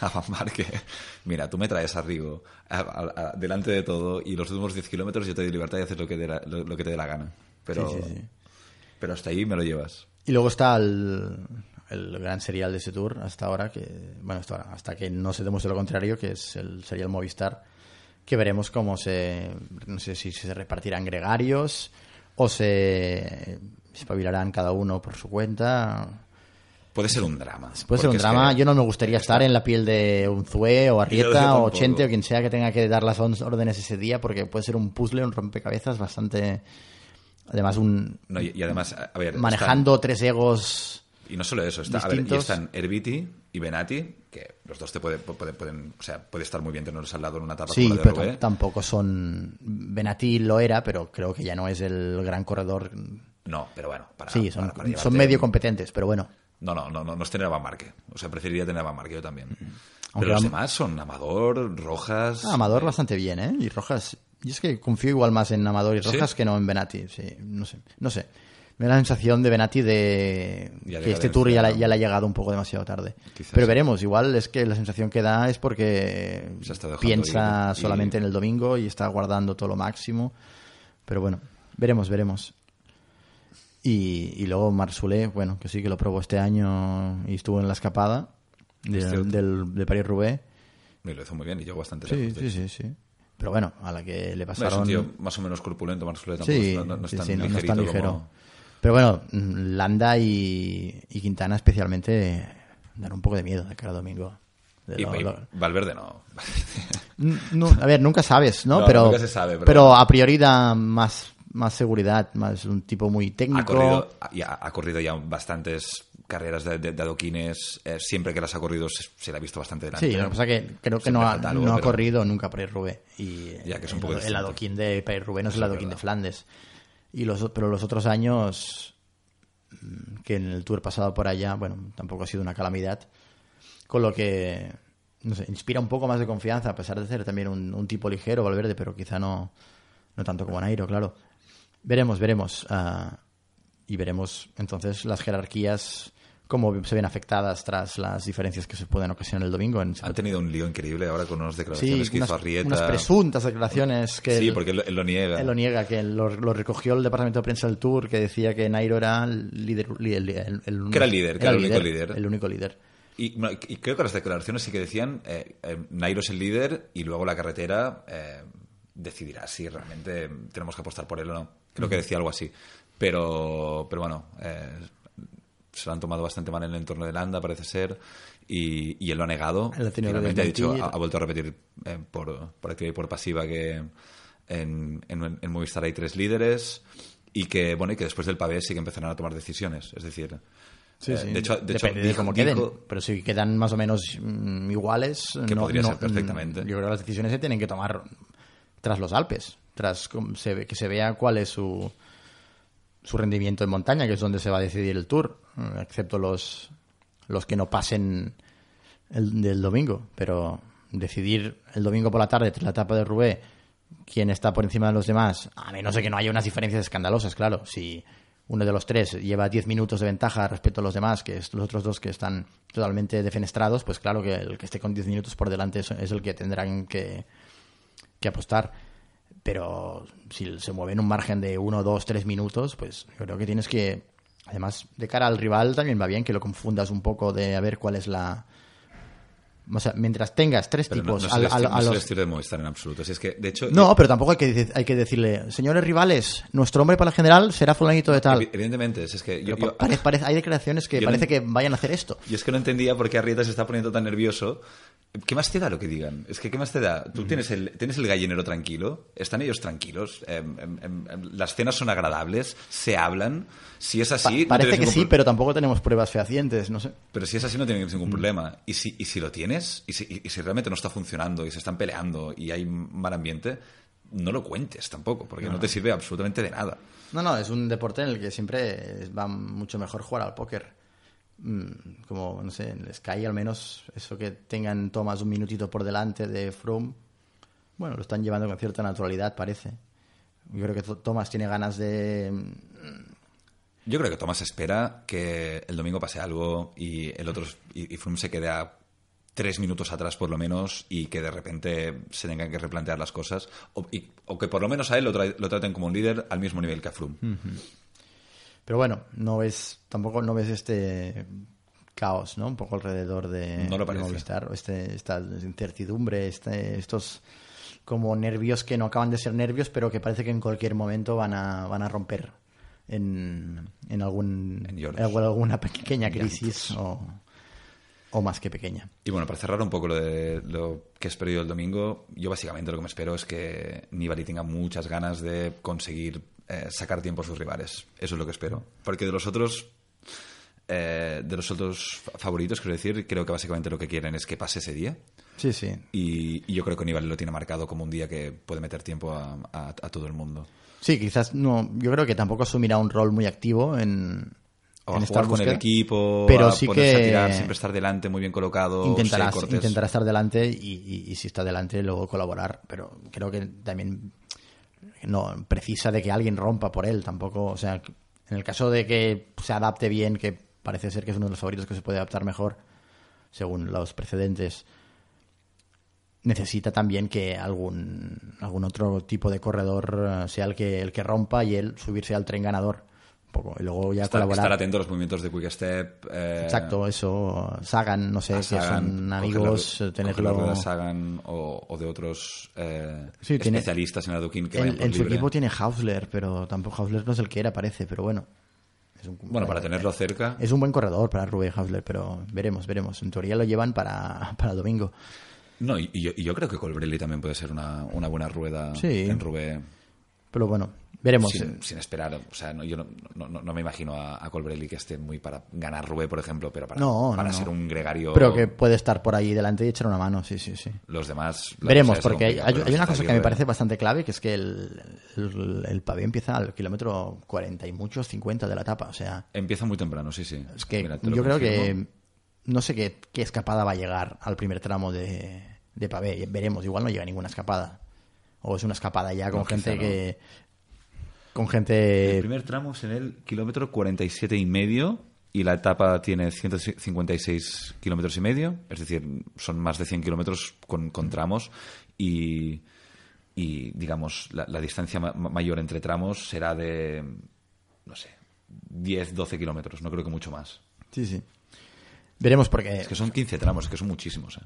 Speaker 2: a Van Marke. Mira, tú me traes a Rigo a- a- a- delante de todo y los últimos 10 kilómetros yo te doy libertad de hacer lo que, la- lo, lo que te dé la gana. Pero,
Speaker 1: Sí, sí, sí.
Speaker 2: pero hasta ahí me lo llevas.
Speaker 1: Y luego está el, el gran serial de ese tour hasta ahora, que bueno, hasta, ahora, hasta que no se demuestre lo contrario, que es el serial Movistar, que veremos cómo se, no sé si se repartirán gregarios o se espabilarán cada uno por su cuenta.
Speaker 2: Puede ser un drama.
Speaker 1: Puede ser un drama.
Speaker 2: que-
Speaker 1: Yo no me gustaría estar en la piel de Unzué o
Speaker 2: Yo
Speaker 1: Arrieta o. Chente o quien sea que tenga que dar las órdenes ese día, porque puede ser un puzzle, un rompecabezas bastante. Además, un.
Speaker 2: No, y, y además, a a ver,
Speaker 1: manejando tres egos.
Speaker 2: Y no solo eso, está, a ver, y están Herbiti y Benati, que los dos te puede- puede- pueden, o sea, puede estar muy bien tenerlos al lado en una etapa
Speaker 1: Sí,
Speaker 2: de
Speaker 1: pero tampoco son. Benatí lo era, pero creo que ya no es el gran corredor.
Speaker 2: No, pero bueno, para,
Speaker 1: Sí, son,
Speaker 2: para- para llevarte-
Speaker 1: son medio competentes, pero bueno.
Speaker 2: No, no, no, no, no es tener a Van Marke. O sea, preferiría tener a Van Marke yo también.
Speaker 1: Aunque
Speaker 2: Pero los demás son Amador, Rojas.
Speaker 1: Ah, Amador bastante bien, ¿eh? Y Rojas. Yo es que confío igual más en Amador y
Speaker 2: ¿Sí?
Speaker 1: Rojas que no en Benati. Sí, no sé. No sé. Me da la sensación de Benati de
Speaker 2: Ya
Speaker 1: que este tour ya, ya le ha llegado un poco demasiado tarde.
Speaker 2: Quizás.
Speaker 1: Pero veremos. Igual es que la sensación que da es porque piensa
Speaker 2: ir y-
Speaker 1: solamente en el domingo y está guardando todo lo máximo. Pero bueno, veremos, veremos. Y, y luego Marsulé, bueno, que sí que lo probó este año y estuvo en la escapada de,
Speaker 2: Es cierto.
Speaker 1: del, de París-Roubaix.
Speaker 2: Y lo hizo muy bien y llegó bastante
Speaker 1: Sí,
Speaker 2: lejos.
Speaker 1: sí, sí, sí. Pero bueno, a la que le
Speaker 2: No, es
Speaker 1: pasaron...
Speaker 2: un tío más o menos corpulento, más tampoco
Speaker 1: sí,
Speaker 2: no, no- no es tan
Speaker 1: sí, no- no es
Speaker 2: ligerito
Speaker 1: tan ligero.
Speaker 2: como-
Speaker 1: Pero bueno, mm, Landa y, y Quintana especialmente dan un poco de miedo de cara a domingo.
Speaker 2: Y,
Speaker 1: lo-
Speaker 2: y
Speaker 1: lo-
Speaker 2: Valverde no.
Speaker 1: No, a ver, nunca sabes, ¿no?
Speaker 2: No,
Speaker 1: pero,
Speaker 2: nunca se sabe, pero
Speaker 1: a priori da más, más seguridad, más un tipo muy técnico.
Speaker 2: ha, corrido, ya, ha corrido ya bastantes carreras de, de- de adoquines. eh, siempre que las ha corrido se, se le ha visto bastante delante.
Speaker 1: Sí, lo que pasa es que creo que
Speaker 2: Siempre
Speaker 1: no ha,
Speaker 2: algo,
Speaker 1: no ha corrido nunca. Y
Speaker 2: Ya, que es un
Speaker 1: el-
Speaker 2: poco
Speaker 1: el,
Speaker 2: distinto.
Speaker 1: adoquín de París-Roubaix no es el adoquín de. Flandes. Y los, pero los otros años mm, que en el Tour pasado por allá, bueno, tampoco ha sido una calamidad. Con lo que, no sé, inspira un poco más de confianza, a pesar de ser también un, un tipo ligero, Valverde, pero quizá no, no tanto como Nairo, claro. Veremos, veremos. ah, y veremos entonces las jerarquías cómo se ven afectadas tras las diferencias que se pueden ocasionar el domingo. En,
Speaker 2: Han tenido un lío increíble ahora con unas
Speaker 1: Sí,
Speaker 2: declaraciones que
Speaker 1: unas,
Speaker 2: hizo Arrieta.
Speaker 1: unas presuntas declaraciones que
Speaker 2: Sí,
Speaker 1: él,
Speaker 2: porque él, él lo niega.
Speaker 1: él lo niega, que lo, lo recogió el departamento de prensa del Tour, que decía que Nairo era el líder. El, el- el-
Speaker 2: Que era el líder, que era el único líder.
Speaker 1: El único líder.
Speaker 2: Y, y creo que las declaraciones sí que decían eh, eh, Nairo es el líder y luego la carretera eh, decidirá si realmente tenemos que apostar por él o no. Creo que decía algo así. Pero, pero bueno, eh, se lo han tomado bastante mal en el entorno de Landa, parece ser, y, y él lo ha negado.
Speaker 1: Él ha
Speaker 2: Finalmente ha dicho, ha, ha vuelto a repetir eh, por, por activa y por pasiva que en, en, en Movistar hay tres líderes y que, bueno, y que después del pavé sí que empezarán a tomar decisiones. Es decir,
Speaker 1: Sí,
Speaker 2: eh,
Speaker 1: sí.
Speaker 2: de hecho, de hecho
Speaker 1: Depende de
Speaker 2: dijo-
Speaker 1: cómo queden.
Speaker 2: dijo-
Speaker 1: Pero si quedan más o menos mm, iguales.
Speaker 2: Que
Speaker 1: no-
Speaker 2: podría
Speaker 1: no-
Speaker 2: ser perfectamente.
Speaker 1: mm, Yo creo que las decisiones se tienen que tomar tras los Alpes. Tras com- se ve- que se vea cuál es su, su rendimiento en montaña, que es donde se va a decidir el tour. Excepto los, los que no pasen el del domingo. Pero decidir el domingo por la tarde, tras la etapa de Roubaix, quién está por encima de los demás, a menos de que no haya unas diferencias escandalosas, claro. Si uno de los tres lleva 10 minutos de ventaja respecto a los demás, que es los otros dos que están totalmente defenestrados, pues claro que el que esté con 10 minutos por delante es, es el que tendrán que, que apostar. Pero si se mueve en un margen de 1, 2, 3 minutos, pues yo creo que tienes que. Además, de cara al rival también va bien que lo confundas un poco de a ver cuál es la. O sea, mientras tengas tres
Speaker 2: pero
Speaker 1: tipos
Speaker 2: no
Speaker 1: al- a los-
Speaker 2: de Movistar en absoluto. Si es que, de hecho,
Speaker 1: no, pero tampoco hay que, hay que decirle, señores rivales, nuestro hombre para el general será fulanito de tal.
Speaker 2: evi- evidentemente, es que yo,
Speaker 1: Pero
Speaker 2: yo-
Speaker 1: pare- pare- hay declaraciones que
Speaker 2: yo
Speaker 1: parece que vayan a hacer esto.
Speaker 2: Y es que no entendía por qué Arrieta se está poniendo tan nervioso. ¿Qué más te da lo que digan? Es que ¿qué más te da? Tú tienes el, tienes el gallinero tranquilo, están ellos tranquilos, em, em, em, em, las cenas son agradables, se hablan. Si es
Speaker 1: Pa-
Speaker 2: así, no
Speaker 1: parece
Speaker 2: tienes
Speaker 1: que sí, pero tampoco tenemos pruebas fehacientes, no sé.
Speaker 2: Pero si es así no tienes ningún problema. Y si, y si lo tienes, y si, y- y si realmente no está funcionando, y se están peleando, y hay mal ambiente, no lo cuentes tampoco, porque no, te sirve absolutamente de nada.
Speaker 1: No, no, es un deporte en el que siempre va mucho mejor jugar al póker. Mm, Como, no sé, en el Sky al menos, eso que tengan Thomas un minutito por delante de Froome, bueno, lo están llevando con cierta naturalidad, parece. Yo creo que Th- Thomas tiene ganas de...
Speaker 2: Yo creo que Tomás espera que el domingo pase algo y el otro y, y Froome se quede a tres minutos atrás por lo menos y que de repente se tengan que replantear las cosas o, y- o que por lo menos a él lo, tra- lo traten como un líder al mismo nivel que a Froome.
Speaker 1: Pero bueno, no ves, tampoco no ves este caos, ¿no? Un poco alrededor de,
Speaker 2: No lo
Speaker 1: de. Movistar, este, esta incertidumbre, este, estos como nervios que no acaban de ser nervios, pero que parece que en cualquier momento van a, van a romper en, en, algún,
Speaker 2: En
Speaker 1: alguna pequeña crisis o, o más que pequeña.
Speaker 2: Y bueno, para cerrar un poco lo, de, lo que espero yo el domingo, yo básicamente lo que me espero es que Nibali tenga muchas ganas de conseguir eh, sacar tiempo a sus rivales. Eso es lo que espero. Porque de los otros, eh, de los otros fa- favoritos, quiero decir, creo que básicamente lo que quieren es que pase ese día.
Speaker 1: Sí, sí.
Speaker 2: Y, y yo creo que Nibali lo tiene marcado como un día que puede meter tiempo a, a- a todo el mundo.
Speaker 1: Sí, quizás no. Yo creo que tampoco asumirá un rol muy activo en,
Speaker 2: O a jugar con el equipo,
Speaker 1: pero
Speaker 2: a
Speaker 1: sí que
Speaker 2: a tirar, siempre estar delante, muy bien colocado.
Speaker 1: intentará, intentará estar delante y, y- y si está delante luego colaborar, pero creo que también no precisa de que alguien rompa por él tampoco, o sea, en el caso de que se adapte bien, que parece ser que es uno de los favoritos que se puede adaptar mejor según los precedentes, necesita también que algún algún otro tipo de corredor eh, sea el que el que rompa y él subirse al tren ganador poco y luego ya
Speaker 2: Estar,
Speaker 1: colaborar.
Speaker 2: estar atento a los movimientos de Quick Step. eh,
Speaker 1: Exacto, eso. Sagan, no sé, que
Speaker 2: Sagan,
Speaker 1: son amigos,
Speaker 2: la- coger la
Speaker 1: tenerlo.
Speaker 2: de Sagan o, o de otros eh,
Speaker 1: Sí, tiene-
Speaker 2: especialistas en Adoquín que
Speaker 1: En, en su
Speaker 2: libre.
Speaker 1: equipo tiene Hausler, pero tampoco Hausler no es el que era, parece, pero bueno. Es un,
Speaker 2: Bueno, para tenerlo cerca.
Speaker 1: Es un buen corredor para Rubén Hausler, pero veremos, veremos. En teoría lo llevan para, para domingo.
Speaker 2: No, y, y yo, y yo creo que Colbrelli también puede ser una, una buena rueda
Speaker 1: Sí.
Speaker 2: en Rubé.
Speaker 1: Pero bueno, veremos.
Speaker 2: Sin, sin esperar, o sea, no, yo no, no- no- no me imagino a, a Colbrelli que esté muy para ganar Rubé, por ejemplo, pero para, para ser un gregario.
Speaker 1: Pero que puede estar por ahí delante y echar una mano, sí, sí, sí.
Speaker 2: Los demás.
Speaker 1: Veremos, porque hay, una cosa que me parece bastante clave, que es que el, el, el pavé empieza al kilómetro 40 y muchos, 50 de la etapa. O sea,
Speaker 2: Empieza muy temprano, sí, sí.
Speaker 1: Es que
Speaker 2: Mira,
Speaker 1: yo creo que no sé qué, qué escapada va a llegar al primer tramo de, de pavé. Veremos, igual no llega ninguna escapada. O es una escapada ya con
Speaker 2: No,
Speaker 1: gente
Speaker 2: no.
Speaker 1: que. Con
Speaker 2: El
Speaker 1: gente.
Speaker 2: primer tramo es en el kilómetro 47 y medio y la etapa tiene 156 kilómetros y medio, es decir, son más de 100 kilómetros con, con tramos y, y, digamos, la, la distancia ma- ma- mayor entre tramos será de, no sé, 10, 12 kilómetros, no creo que mucho más.
Speaker 1: Sí, sí. Veremos porque
Speaker 2: Es que son 15 tramos, que son muchísimos. ¿eh?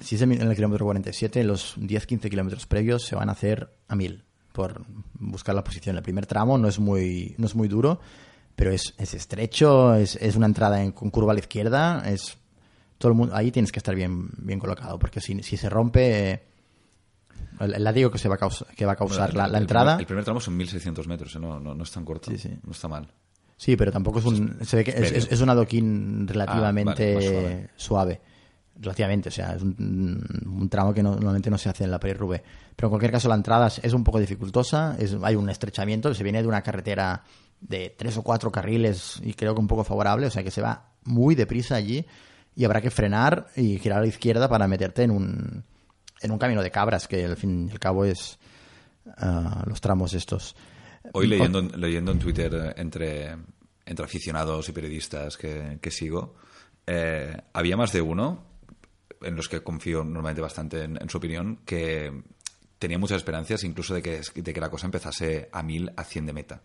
Speaker 1: Si es en el kilómetro 47, los 10-15 kilómetros previos se van a hacer a 1000 por buscar la posición. El primer tramo no es muy, no es muy duro, pero es, es estrecho, es, es una entrada en, con curva a la izquierda, es todo el mundo, ahí tienes que estar bien, bien colocado, porque si, si se rompe, eh, el, el látigo que se va a causar, que va a causar
Speaker 2: Bueno,
Speaker 1: la, la
Speaker 2: el
Speaker 1: entrada,
Speaker 2: Primer, el primer tramo son 1600 metros, ¿eh? no, no, no es tan corto.
Speaker 1: Sí, sí.
Speaker 2: No está mal.
Speaker 1: sí, pero tampoco es un, se ve que es, es, un adoquín relativamente
Speaker 2: Ah, vale, más suave.
Speaker 1: suave. Relativamente, o sea, es un, un tramo que no- normalmente no se hace en la Paris-Roubaix. Pero en cualquier caso, la entrada es- un poco dificultosa, es, hay un estrechamiento, se viene de una carretera de tres o cuatro carriles y creo que un poco favorable, o sea que se va muy deprisa allí y habrá que frenar y girar a la izquierda para meterte en un, en un camino de cabras, que al fin y al cabo es ah, los tramos estos.
Speaker 2: Hoy leyendo, leyendo en Twitter eh, entre, entre aficionados y periodistas que, que sigo, eh, había más de uno, en los que confío normalmente bastante en, en su opinión, que tenía muchas esperanzas incluso de que, de que la cosa empezase a mil a 100 de meta.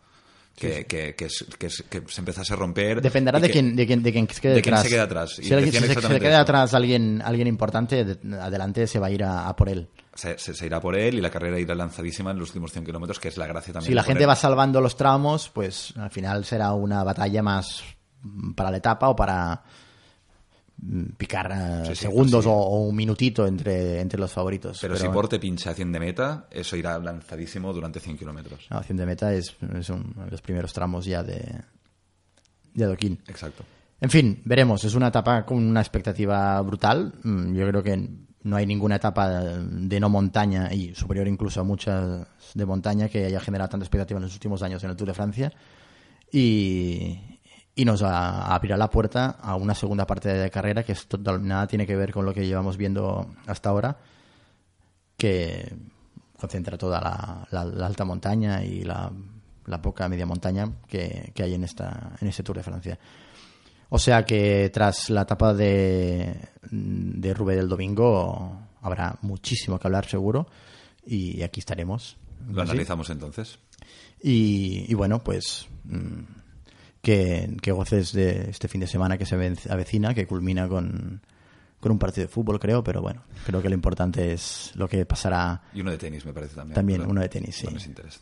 Speaker 2: Que, que, que, es- que es- que se empezase a romper.
Speaker 1: Dependerá de quién, de quién, de quién se quede
Speaker 2: de quién
Speaker 1: detrás.
Speaker 2: se quede atrás. Y
Speaker 1: Si, alguien- si se- se queda atrás alguien, alguien importante, de- adelante se va a ir a, a por él.
Speaker 2: Se, se- se irá por él y la carrera irá lanzadísima en los últimos 100 kilómetros, que es la gracia también.
Speaker 1: Si la gente va salvando los tramos, pues al final será una batalla más para la etapa o para picar
Speaker 2: Sí, sí,
Speaker 1: segundos
Speaker 2: sí.
Speaker 1: o, o un minutito entre, entre los favoritos.
Speaker 2: Pero, si Porte pincha a 100 de meta, eso irá lanzadísimo durante 100 kilómetros.
Speaker 1: no, 100 de meta es, es un- los primeros tramos ya de, de adoquín.
Speaker 2: Exacto.
Speaker 1: En fin, veremos. Es una etapa con una expectativa brutal. Mm, Yo creo que no hay ninguna etapa de no montaña y superior incluso a muchas de montaña que haya generado tanta expectativa en los últimos años en el Tour de Francia. Y, y nos abrirá la puerta a una segunda parte de carrera que es total- nada tiene que ver con lo que llevamos viendo hasta ahora, que concentra toda la, la- la alta montaña y la, la poca media montaña que, que hay en, esta, en este Tour de Francia. O sea que tras la etapa de, de Rubé del domingo habrá muchísimo que hablar seguro y aquí estaremos.
Speaker 2: Lo analizamos entonces.
Speaker 1: Y, y bueno, pues mm, que, que goces de este fin de semana que se avecina, que culmina con, con un partido de fútbol, creo, pero bueno, creo que lo importante es lo que pasará
Speaker 2: Y uno de tenis, me parece también.
Speaker 1: también,
Speaker 2: ¿verdad?
Speaker 1: uno de tenis, sí.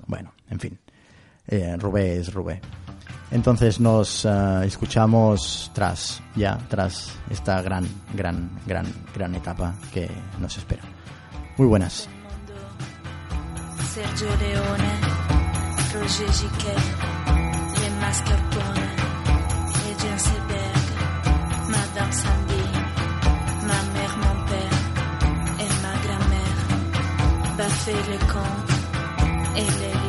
Speaker 1: Bueno, en fin. Eh, Rubé es Rubé. Entonces nos eh, escuchamos tras, ya, tras esta gran, gran, gran, gran etapa que nos espera. Muy buenas.
Speaker 5: Sergio Leone, Roger Giquet, Sandy, ma mère, mon père et ma grand-mère, Baffé les et les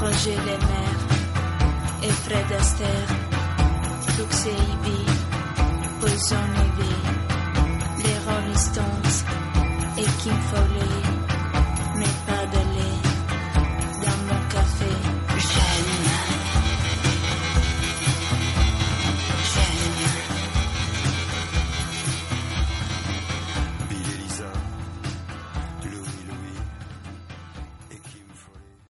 Speaker 5: Roger les mères et Fred Astaire, Flux et Ibi, Poison Ivy, les Rolling Stones et Kim Foley.